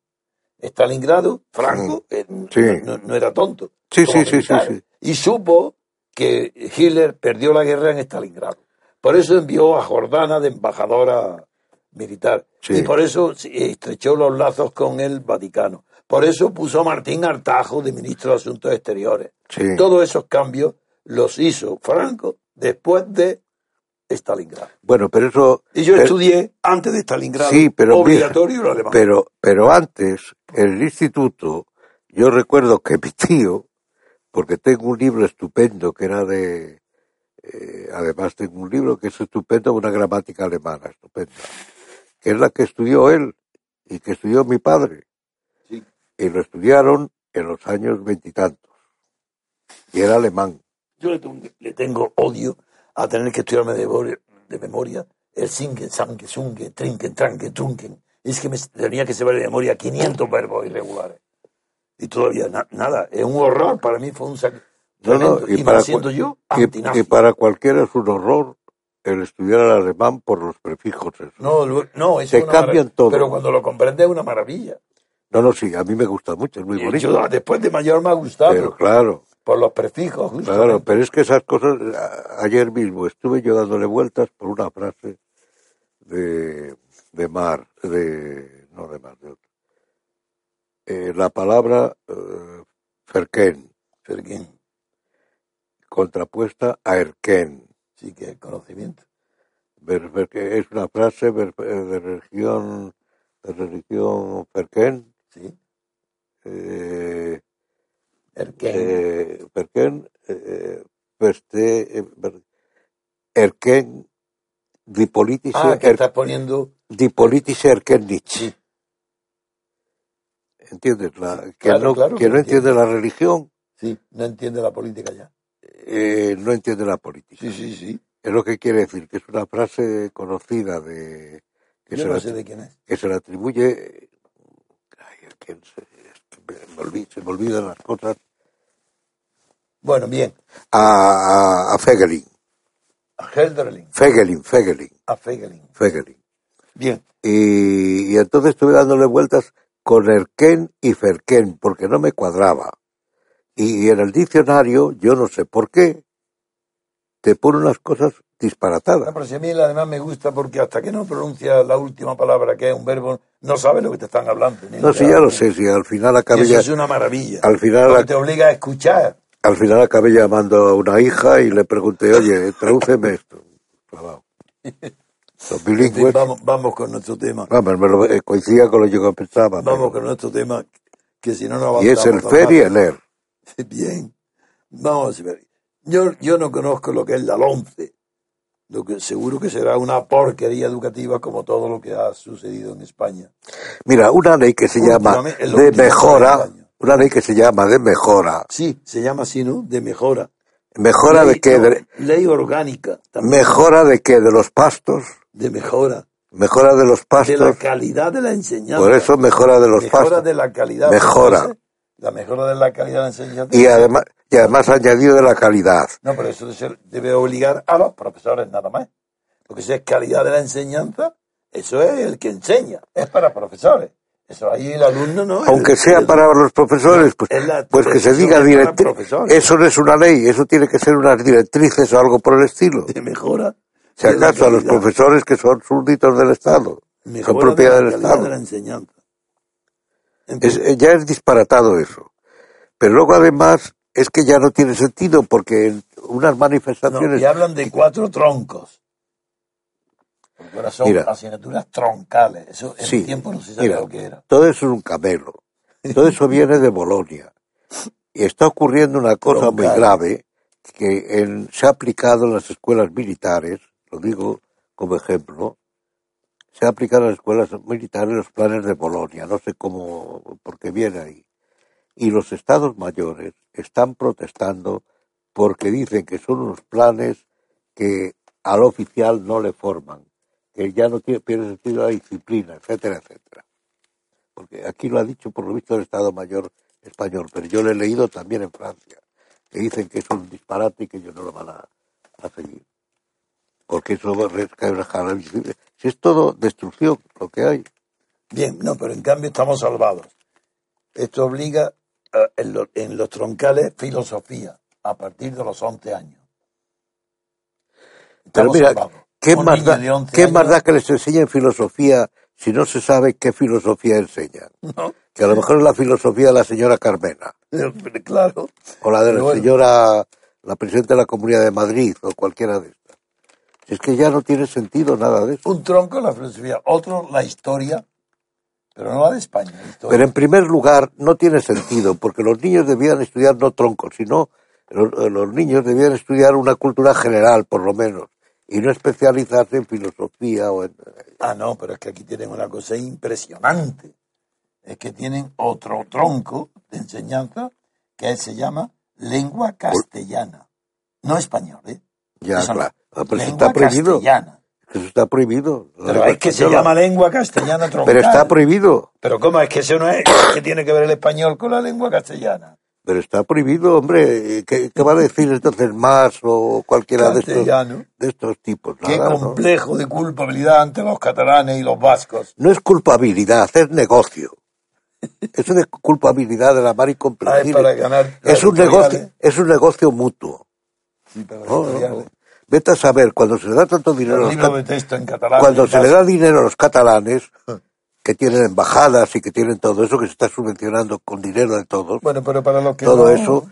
Stalingrado, Franco, Sí. no, no era tonto. Sí, sí, sí, sí, sí. Y supo que Hitler perdió la guerra en Stalingrado. Por eso envió a Jordana de embajadora militar. Sí. Y por eso estrechó los lazos con el Vaticano. Por eso puso a Martín Artajo de ministro de Asuntos Exteriores. Sí. Todos esos cambios los hizo Franco después de Stalingrado. bueno, pero eso, Y yo pero- estudié antes de Stalingrado. Sí, pero obligatorio el alemán. pero, pero antes, en el instituto, yo recuerdo que mi tío, porque tengo un libro estupendo que era de, eh, además tengo un libro que es estupendo, una gramática alemana estupenda, que es la que estudió él y que estudió mi padre. Sí. Y lo estudiaron en los años veintitantos. Y era alemán. Yo le tengo, le tengo odio a tener que estudiarme de, memoria- de memoria el singe, sangue, sunge, trinken, tranque, trunken. Es que me tenía que saber de memoria 500 verbos irregulares. Y todavía na- nada. Es un horror. Para mí fue un sac... No, no, y y, para yo Y, y para cualquiera es un horror el estudiar el alemán por los prefijos. esos. No, no, es Se una cambian todo. Pero cuando lo comprendes es una maravilla. No, no, sí, a mí me gusta mucho, es muy bonito. yo, después de mayor me ha gustado Pero claro, por los prefijos. claro, pero es que esas cosas, ayer mismo estuve yo dándole vueltas por una frase de, de Mar, de, no de Mar, de otro. Eh, la palabra eh, Ferken, Ferguín, contrapuesta a Erken. sí que es conocimiento. Es una frase ver- de religión, de religión Ferken, Sí. eh, Erken. eh, Perken, eh, beste, eh, ber- erken dipolitische, ah, que er- estás poniendo. dipolitische erken. Sí. ¿Entiendes? La, que Claro, no, claro que que no entiende la religión, Sí, no entiende la política ya. eh, no entiende la política. Sí, sí, sí. Es lo que quiere decir, que es una frase conocida de que, Yo se, no la, sé de quién es. que se le atribuye. Ay, ¿a quién se, que me, me olvi- se me olvidan las cosas. Bueno, bien. A, a, a Fegelin. A Helderling, Fegelin, Fegelin, a Fegelin. Fegelin. Bien. Y, y entonces estuve dándole vueltas con Erken y Ferken, porque no me cuadraba. Y, y en el diccionario, yo no sé por qué, te pone unas cosas No, disparatadas. pero si a mí además me gusta porque hasta que no pronuncia la última palabra, que es un verbo, no sabes lo que te están hablando. No, si ya lo sé, si al final eso ya, es una maravilla. al final, Porque te obliga a escuchar. Al final acabé llamando a una hija y le pregunté, oye, tradúceme esto. Los bilingües, vamos, vamos con nuestro tema. vamos, me lo- eh, coincidía con lo que yo pensaba. Vamos pero- con nuestro tema, que si no, no y es el avanzamos Fer y tan el Er. rápido. Bien. Vamos a ver. Yo, yo no conozco lo que es la LONCE. Lo que seguro que será una porquería educativa como todo lo que ha sucedido en España. Mira, una ley que se llama Últimamente, de mejora, 40 años. Una ley que se llama de mejora. Sí, se llama así, ¿no? De mejora. ¿Mejora ley, de qué? no, De, ley orgánica. también. ¿Mejora de qué? ¿De los pastos? De mejora. ¿Mejora de los De la pastos? calidad de la enseñanza. Por eso mejora de los mejora pastos. de la calidad. Mejora. La mejora de la calidad de la enseñanza. Y además, y además añadido de la calidad. No, pero eso debe obligar a los profesores nada más. Porque si es calidad de la enseñanza, eso es el que enseña. Es para profesores. Eso ahí el alumno no. Aunque sea para los profesores, pues, la- pues que se diga directriz. Eso no es una ley, eso tiene que ser unas directrices o algo por el estilo. de mejora. Si de acaso a los profesores que son súbditos del Estado, son propiedad de la del Estado. de la enseñanza. Es- eh, ya es disparatado eso. Pero luego además es que ya no tiene sentido porque unas no, manifestaciones... y hablan de cuatro troncos. Porque ahora son Mira. asignaturas troncales. Eso en Sí, tiempo no se mira, lo que era. todo eso es un camelo. Todo eso viene de Bolonia. Y está ocurriendo una cosa muy grave que en- se ha aplicado en las escuelas militares, lo digo como ejemplo, se ha aplicado en las escuelas militares los planes de Bolonia, no sé cómo, por qué viene ahí. Y los estados mayores están protestando porque dicen que son unos planes que al oficial no le forman, que ya no tiene, pierde sentido la disciplina, etcétera, etcétera. Porque aquí lo ha dicho por lo visto el Estado Mayor español, pero yo lo he leído también en Francia, que dicen que es un disparate y que ellos no lo van a, a seguir. Porque eso va. Si es todo destrucción lo que hay. Bien, no, pero en cambio estamos salvados. Esto obliga a- en, lo- en los troncales filosofía a partir de los 11 años. Pero Estamos mira, salvados. ¿Qué más, da, de 11 ¿qué años, más da que les enseñen filosofía si no se sabe qué filosofía enseñan? ¿no? Que a lo mejor es la filosofía de la señora Carmena, Claro. o la de la bueno. señora, la presidenta de la Comunidad de Madrid, o cualquiera de estas. Es que ya no tiene sentido nada de eso. Un tronco la filosofía, otro la historia, pero no la de España. la. Pero en primer lugar, no tiene sentido, porque los niños debían estudiar no troncos, sino los, los niños debían estudiar una cultura general, por lo menos, y no especializarse en filosofía o en... Ah, no, pero es que aquí tienen una cosa impresionante. Es que tienen otro tronco de enseñanza que se llama lengua castellana. No español, ¿eh? Ya, Eso claro. Ah, pero lengua está prohibido. castellana. Eso está prohibido. La Pero es que se llama lengua castellana troncal. Pero está prohibido. Pero ¿cómo es que eso no es? ¿Qué tiene que ver el español con la lengua castellana? Pero está prohibido, hombre. ¿Qué, qué va a decir entonces más o cualquiera de estos, de estos tipos? Qué Nada, ¿no? complejo de culpabilidad ante los catalanes y los vascos. No es culpabilidad, es negocio. Es una culpabilidad de la mar Ah, es incomprensible. ganar Es un negocio, es un negocio mutuo. Sí, para No, no. Vete a saber, cuando se le da tanto dinero a Los los libros cat- de texto en catalán. cuando se le da dinero a los catalanes, que tienen embajadas y que tienen todo eso, que se está subvencionando con dinero de todos, Bueno, pero para los que todo no, eso,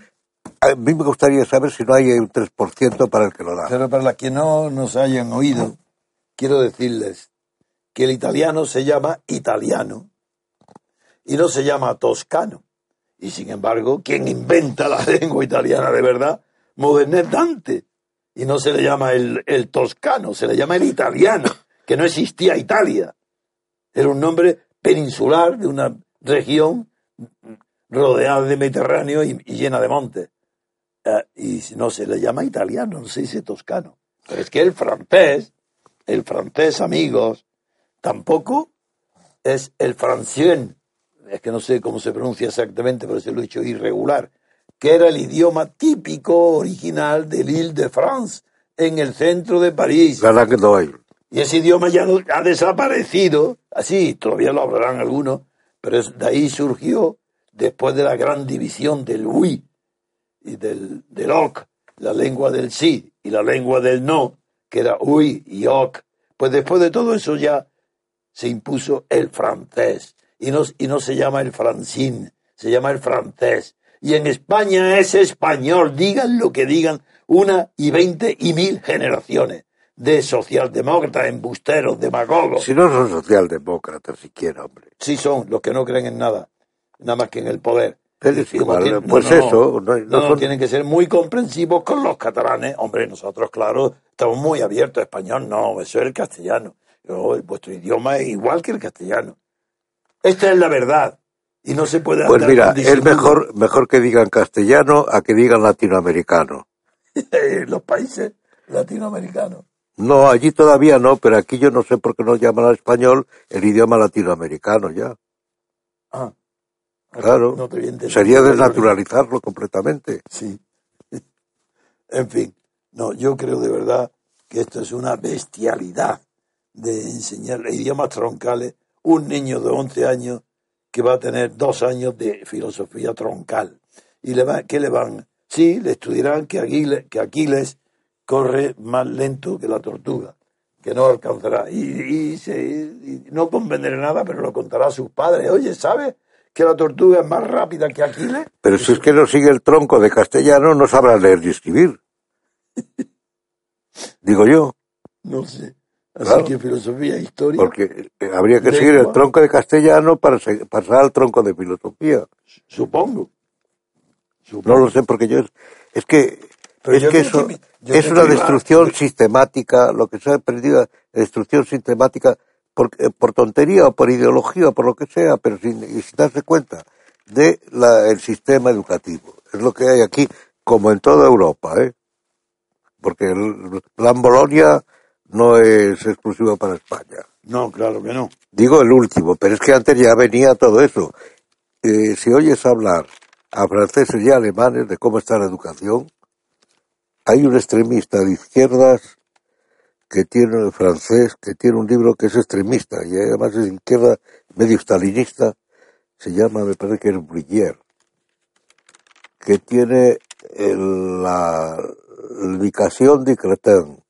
a mí me gustaría saber si no hay un 3% para el que lo da. Pero para los que no nos hayan oído, quiero decirles que el italiano se llama italiano y no se llama toscano. Y sin embargo, quien inventa la lengua italiana de verdad, Moderno es Dante. Y no se le llama el, el toscano, se le llama el italiano, que no existía Italia. Era un nombre peninsular de una región rodeada de Mediterráneo y, llena de montes. Eh, y no se le llama italiano, no se dice toscano. Pero es que el francés, el francés, amigos, tampoco es el francien, es que no sé cómo se pronuncia exactamente, pero se lo he hecho irregular, que era el idioma típico original de l'Île de France, en el centro de París. D'oil. Y ese idioma ya ha desaparecido. Así, todavía lo hablarán algunos, pero es- de ahí surgió, después de la gran división del oui y del, del la lengua del sí y la lengua del no, que era oui y oc. Pues después de todo eso ya se impuso el francés. Y no, y no se llama el francín, se llama el francés. Y en España es español, digan lo que digan, una y veinte y mil generaciones de socialdemócratas, embusteros, demagogos. Si no son socialdemócratas siquiera, hombre. Sí son los que no creen en nada, nada más que en el poder. Es igual, pues eso, no- no tienen que ser muy comprensivos con los catalanes. Hombre, nosotros, claro, estamos muy abiertos a español. No, eso es el castellano. Yo, vuestro idioma es igual que el castellano. Esta es la verdad. Y no se puede Pues mira, es mejor, mejor que digan castellano a que digan latinoamericano. los países latinoamericanos. No, allí todavía no, pero aquí yo no sé por qué no llaman al español el idioma latinoamericano ya. Ah, Claro. no te. Sería desnaturalizarlo completamente. Sí. En fin, no, yo creo de verdad que esto es una bestialidad de enseñar idiomas troncales. Un niño de 11 años que va a tener dos años de filosofía troncal. ¿Y le va, qué le van? Sí, le estudiarán que Aquiles, que Aquiles corre más lento que la tortuga, que no alcanzará. Y, y se- y no comprenderá nada, pero lo contará a sus padres. Oye, ¿sabes que la tortuga es más rápida que Aquiles? Pero si es que no sigue el tronco de castellano, no sabrá leer y escribir. Digo yo, No sé. Así Claro. que filosofía e historia. porque eh, habría que seguir el tronco de castellano para pasar al tronco de filosofía. Supongo. No lo sé porque yo es que Pero es que eso es una destrucción sistemática, lo que se ha aprendido, destrucción sistemática por, eh, por tontería o por ideología o por lo que sea, pero sin, sin darse cuenta de la, el sistema educativo. Es lo que hay aquí, como en toda Europa, ¿eh? Porque el plan Bolonia no es exclusivo para España. No, claro que no. Digo el último, pero es que antes ya venía todo eso. Eh, si oyes hablar a franceses y alemanes de cómo está la educación, hay un extremista de izquierdas que tiene un francés, que tiene un libro que es extremista y además es izquierda, medio stalinista, se llama, me parece que es Bruyère, que tiene la Educación de Cretin,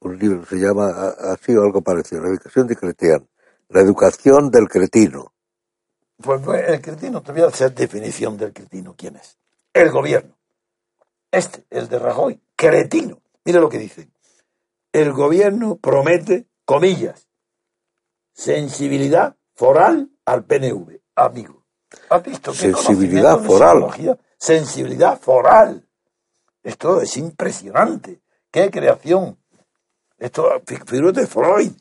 un libro se llama así o algo parecido, la Educación de Cretin, la educación del cretino. Pues, el cretino, te voy a definición del cretino. ¿Quién es? El gobierno. Este, el de Rajoy. Cretino. Mira lo que dice. El gobierno promete, comillas, sensibilidad foral al PNV. Amigo. ¿Has visto qué Sensibilidad foral. Sensibilidad foral. Esto es impresionante. Qué creación. Esto, figúrate Freud.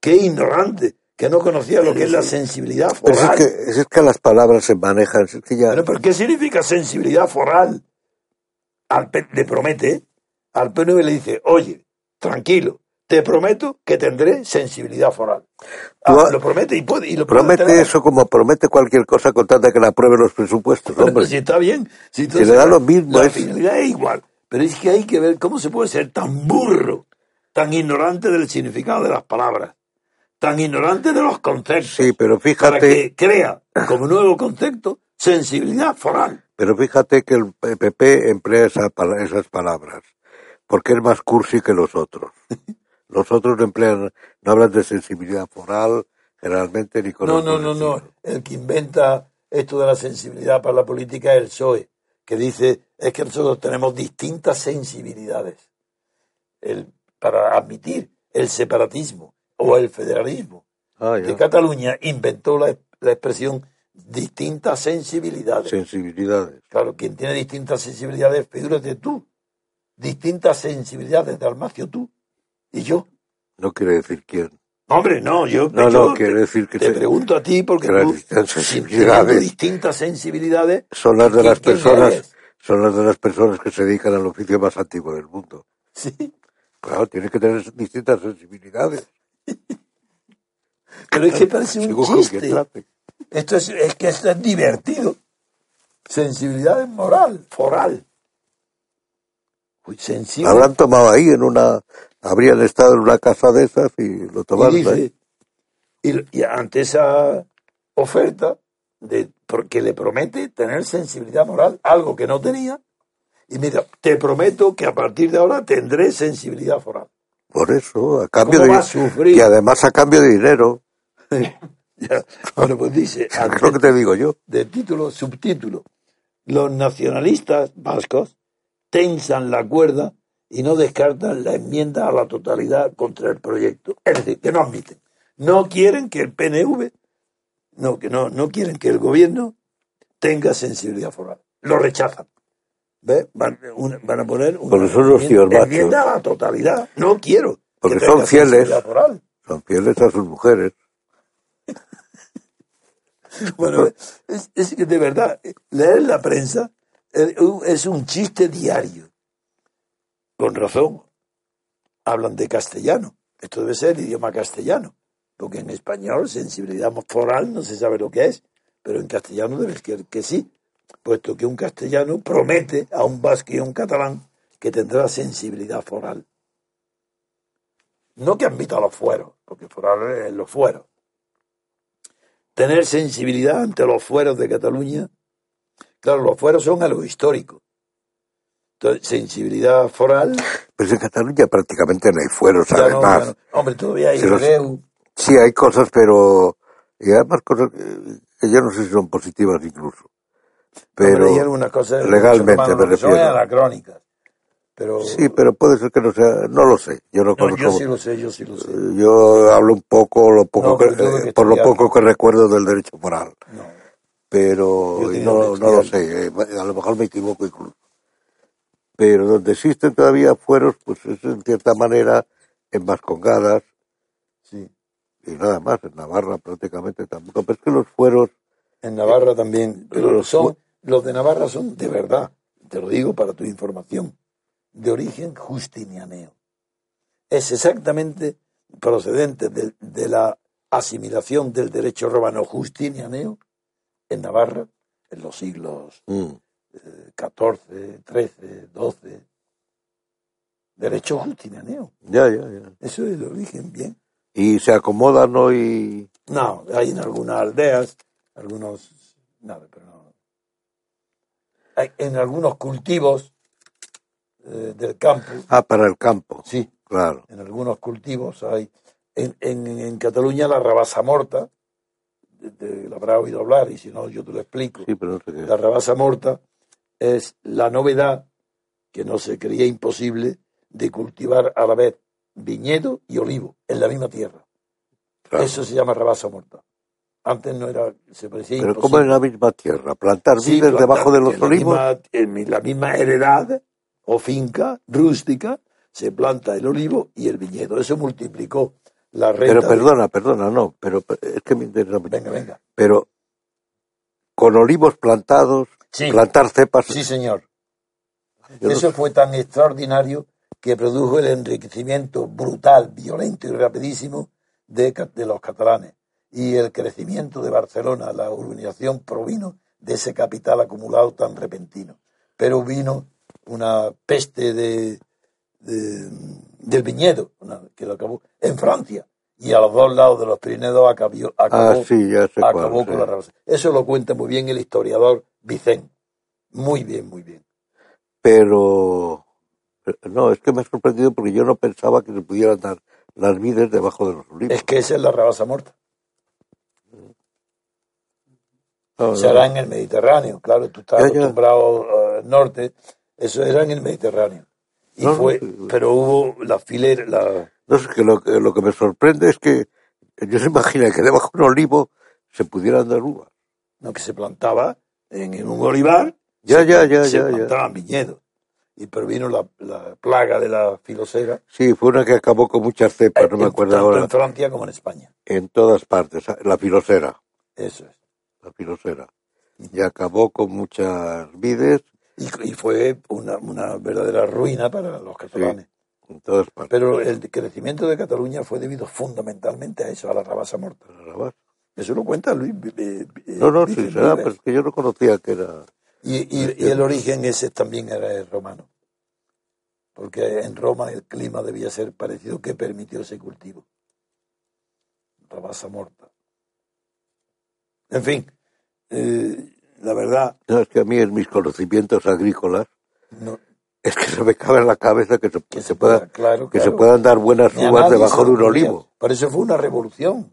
Qué- ignorante. Que no conocía lo que es la sensibilidad Pero foral. es que, es que las palabras se manejan, es que ya... Bueno, pero ¿qué significa sensibilidad foral? Al le promete, al PNV le dice, oye, tranquilo, te prometo que tendré sensibilidad foral. Ah, lo promete y puede, y lo Promete eso como promete cualquier cosa con tal de que la aprueben los presupuestos, Pero, hombre. si está bien, si, Si le da lo mismo, la es- finalidad es igual. Pero es que hay que ver cómo se puede ser tan burro, tan ignorante del significado de las palabras, tan ignorante de los conceptos, Sí, pero para fíjate, que crea como nuevo concepto sensibilidad foral. Pero fíjate que el PP emplea esa esas palabras, porque es más cursi que los otros. Los otros no emplean, no hablan de sensibilidad foral, generalmente ni con No, no, no, no. El que inventa esto de la sensibilidad para la política es el PSOE, que dice es que nosotros tenemos distintas sensibilidades el, para admitir el separatismo o el federalismo. Ah. Cataluña inventó la, la expresión distintas sensibilidades. Sensibilidades. Claro, quien tiene distintas sensibilidades, figúrate tú. Distintas sensibilidades de Almacio tú y yo. No quiere decir quién. Hombre, no, yo, No, yo no, quiere te, decir que te pregunto a ti porque tú, sensibilidades- distintas sensibilidades, Son las de ¿quién- las personas, eres? son las de las personas que se dedican al oficio más antiguo del mundo. Sí, Claro, tiene que tener distintas sensibilidades. pero es que parece un chiste. Esto es, es que esto es divertido. Sensibilidad moral, foral. Uy, sensible. Habrán tomado ahí en una, habrían estado en una casa de esas y lo y tomaron dice, ahí. y, y ante esa oferta, de, porque le promete tener sensibilidad moral, algo que no tenía, y mira, te prometo que a partir de ahora tendré sensibilidad foral. Por eso, a cambio ¿Cómo de, a sufrir? y además a cambio de dinero. Ya, Bueno, pues dice, Es lo que te digo yo. de título, subtítulo, los nacionalistas vascos tensan la cuerda y no descartan la enmienda a la totalidad contra el proyecto. Es decir, que no admiten. No quieren que el PNV, no, que no, no quieren que el gobierno tenga sensibilidad foral. Lo rechazan. ¿Ves? Van, una- van a poner una Porque son los enmienda, enmienda a la totalidad. No quiero. que Porque son fieles. foral. Son fieles a sus mujeres. Bueno, es, que de verdad, leer la prensa es un- chiste diario. Con razón, hablan de castellano. Esto debe ser idioma castellano, porque en español sensibilidad foral no se sabe lo que es, pero en castellano debe ser que sí, puesto que un castellano promete a un vasco y a un catalán que tendrá sensibilidad foral. No que admita los fueros, porque foral es los fueros tener sensibilidad ante los fueros de Cataluña. Claro, los fueros son algo histórico. Entonces, sensibilidad foral. Pues en Cataluña prácticamente no hay fueros, no, además. no. Hombre, todavía hay los-. Sí, hay cosas, pero... Y además cosas que, yo no sé si son positivas incluso. Pero... Hombre, hay algunas cosas legalmente me que son refiero. anacrónicas. Pero Sí, pero puede ser que no sea... No lo sé. Yo no no, conozco... yo sí lo sé, yo sí lo sé. Yo hablo un poco, lo poco No, que, pero tuve que eh, por lo poco que recuerdo del derecho moral. No. pero no, no lo sé, eh, a lo mejor me equivoco incluso. Pero donde existen todavía fueros, pues es en cierta manera en Vascongadas Sí. y nada más, en Navarra prácticamente tampoco. Pero es que los fueros, En Navarra también, pero Los son, los de Navarra son de verdad, te lo digo para tu información, de origen justinianeo. Es exactamente procedente de, de la asimilación del derecho romano justinianeo en Navarra en los siglos mm, XIII, XII. Derecho justinianeo. ya, ya, ya. Eso es el origen, bien. Y se acomodan hoy, No, hay en algunas aldeas, algunos, nada, pero no. Hay en algunos cultivos eh, del campo, ah, para el campo, sí, claro. en algunos cultivos hay. En, en, en Cataluña la rabasa morta, de, de- la habrá oído hablar, y si no, yo te lo explico. Sí, pero no sé qué. La rabasa morta es la novedad que no se creía imposible de cultivar a la vez viñedo y olivo en la misma tierra. claro. Eso se llama rabasa morta. Antes no era, se parecía Pero imposible. como en la misma tierra, plantar Sí, vides plantar, debajo de los en la olivos. misma- en la misma heredad o finca rústica se planta el olivo y el viñedo. Eso multiplicó la renta. Pero de- perdona, perdona, no, pero es que me interesa. Venga, venga. Pero con olivos plantados, Sí. plantar cepas. Sí, señor. yo no- Eso fue tan extraordinario que produjo el enriquecimiento brutal, violento y rapidísimo de los catalanes. Y el crecimiento de Barcelona, la urbanización provino de ese capital acumulado tan repentino. Pero vino una peste de, de- del viñedo, una- que lo acabó en Francia. Y a los dos lados de los Pirineos acabó, acabó, ah, sí, ya sé cuál, acabó sí. con la raza. Eso lo cuenta muy bien el historiador Vicente. Muy bien, muy bien. Pero no, es que me ha sorprendido porque yo no pensaba que se pudieran dar las vides debajo de los olivos. Es que esa es la rabasa morta. No, Se no. en el Mediterráneo, claro, tú estás Ya, ya. acostumbrado eh, al norte, eso era en el Mediterráneo. Y No, fue, sí, sí. pero hubo la filera, la, No, es que lo, que lo que me sorprende es que yo se imagina que debajo de un olivo se pudieran dar uvas. no, que se plantaba en, en un olivar, Ya, se, ya, ya, se ya, plantaban viñedos. Y pero vino la, la plaga de la filosera, Sí, fue una que acabó con muchas cepas, no me acuerdo tanto ahora, en Francia como en España. en todas partes, la filosera, Eso es. la filosera. Y acabó con muchas vides Y, y fue una, una verdadera ruina para los catalanes. en todas partes. Pero el crecimiento de Cataluña fue debido fundamentalmente a eso, a la rabasa morta. Eso lo cuenta Luis. eh, eh, No, no, sí, será, Vives. pero es que yo no conocía que era... Y, y- y el origen ese también era romano. Porque en Roma el clima debía ser parecido que permitió ese cultivo. Rabasa morta. En fin, eh, la verdad, No, es que a mí en mis conocimientos agrícolas no, es que se me cabe en la cabeza que se, que se pueda, claro, que se puedan dar buenas Ni uvas debajo de un olivo. Por eso fue una revolución.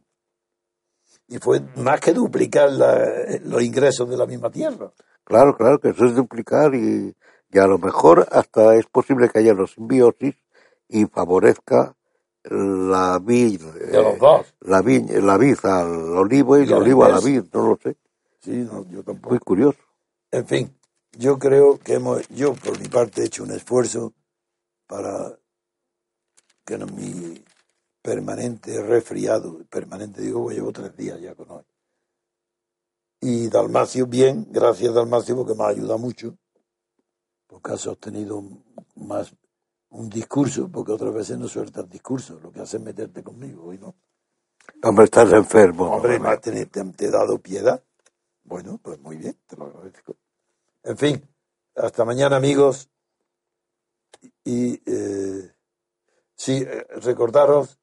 Y fue más que duplicar la- los ingresos de la misma tierra. Claro, claro, que eso es duplicar y, y a lo mejor hasta es posible que haya los simbiosis y favorezca la vid, De eh, los dos. la, vi- la vid al olivo y Y el olivo a la vid, no lo sé. Sí, no, yo tampoco. Muy curioso. En fin, yo creo que hemos, yo por mi parte he hecho un esfuerzo para que no mi permanente resfriado, permanente digo, pues llevo tres días ya con hoy. Y Dalmacio, bien, gracias Dalmacio porque me ha ayudado mucho, porque ha sostenido más un discurso, porque otras veces no sueltas discurso, lo que hace es meterte conmigo, hoy no. Hombre, estás enfermo. Hombre, hombre. te, te he dado piedad. Bueno, pues muy bien, te lo agradezco. En fin, hasta mañana, amigos. Y eh, sí, eh, recordaros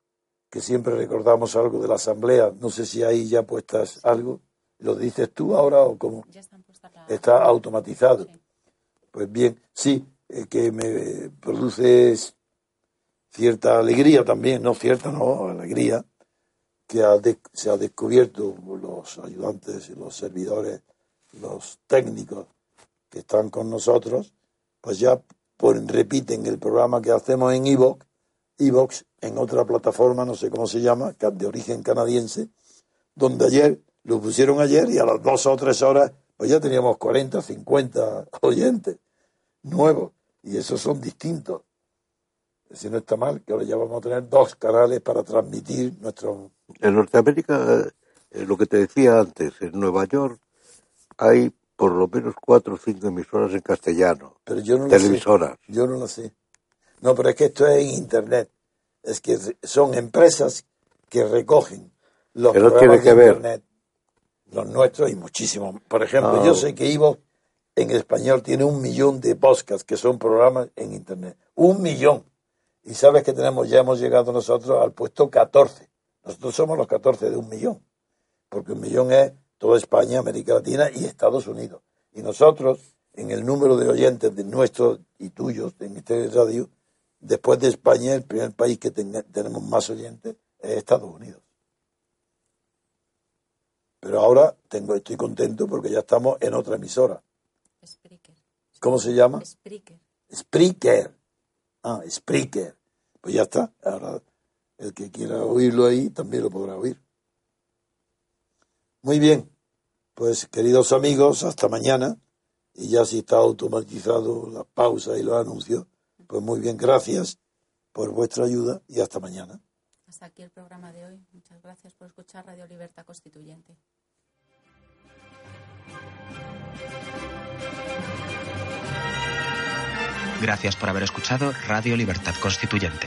que siempre recordamos algo de la asamblea. No sé si ahí ya puestas algo. ¿Lo dices tú ahora o cómo? Ya están puestas Está automatizado. Sí. Pues bien, sí, eh, que me produce cierta alegría también, no cierta, no, alegría, que ha de- se ha descubierto los ayudantes y los servidores, los técnicos que están con nosotros, pues ya ponen- repiten el programa que hacemos en Evox, Evox en otra plataforma, no sé cómo se llama, de origen canadiense, donde ayer Lo pusieron ayer y a las dos o tres horas, pues ya teníamos 40, 50 oyentes nuevos. Y esos son distintos. Si no está mal, que ahora ya vamos a tener dos canales para transmitir nuestro... En Norteamérica, eh, lo que te decía antes, en Nueva York hay por lo menos cuatro o cinco emisoras en castellano. Pero yo no lo televisoras. sé. Yo no lo sé. No, pero es que esto es en Internet. Es que son empresas que recogen los Que no programas tiene que de ver. Internet. Los nuestros y muchísimos. Por ejemplo, yo sé que Ivo en español tiene un millón de podcasts que son programas en Internet. Un millón. Y sabes que tenemos, ya hemos llegado nosotros al puesto 14. Nosotros somos los 14 de un millón. Porque un millón es toda España, América Latina y Estados Unidos. Y nosotros, en el número de oyentes de nuestros y tuyos en este radio, después de España, el primer país que tenga- tenemos más oyentes es Estados Unidos. Pero ahora tengo, estoy contento porque ya estamos en otra emisora. Spreaker. ¿Cómo se llama? Spreaker. Spreaker. Ah, Spreaker. Pues ya está. Ahora el que quiera oírlo ahí también lo podrá oír. Muy bien. Pues queridos amigos, hasta mañana. Y ya si está automatizado la pausa y los anuncios, pues muy bien, gracias por vuestra ayuda y hasta mañana. Hasta aquí el programa de hoy. Muchas gracias por escuchar Radio Libertad Constituyente. Gracias por haber escuchado Radio Libertad Constituyente.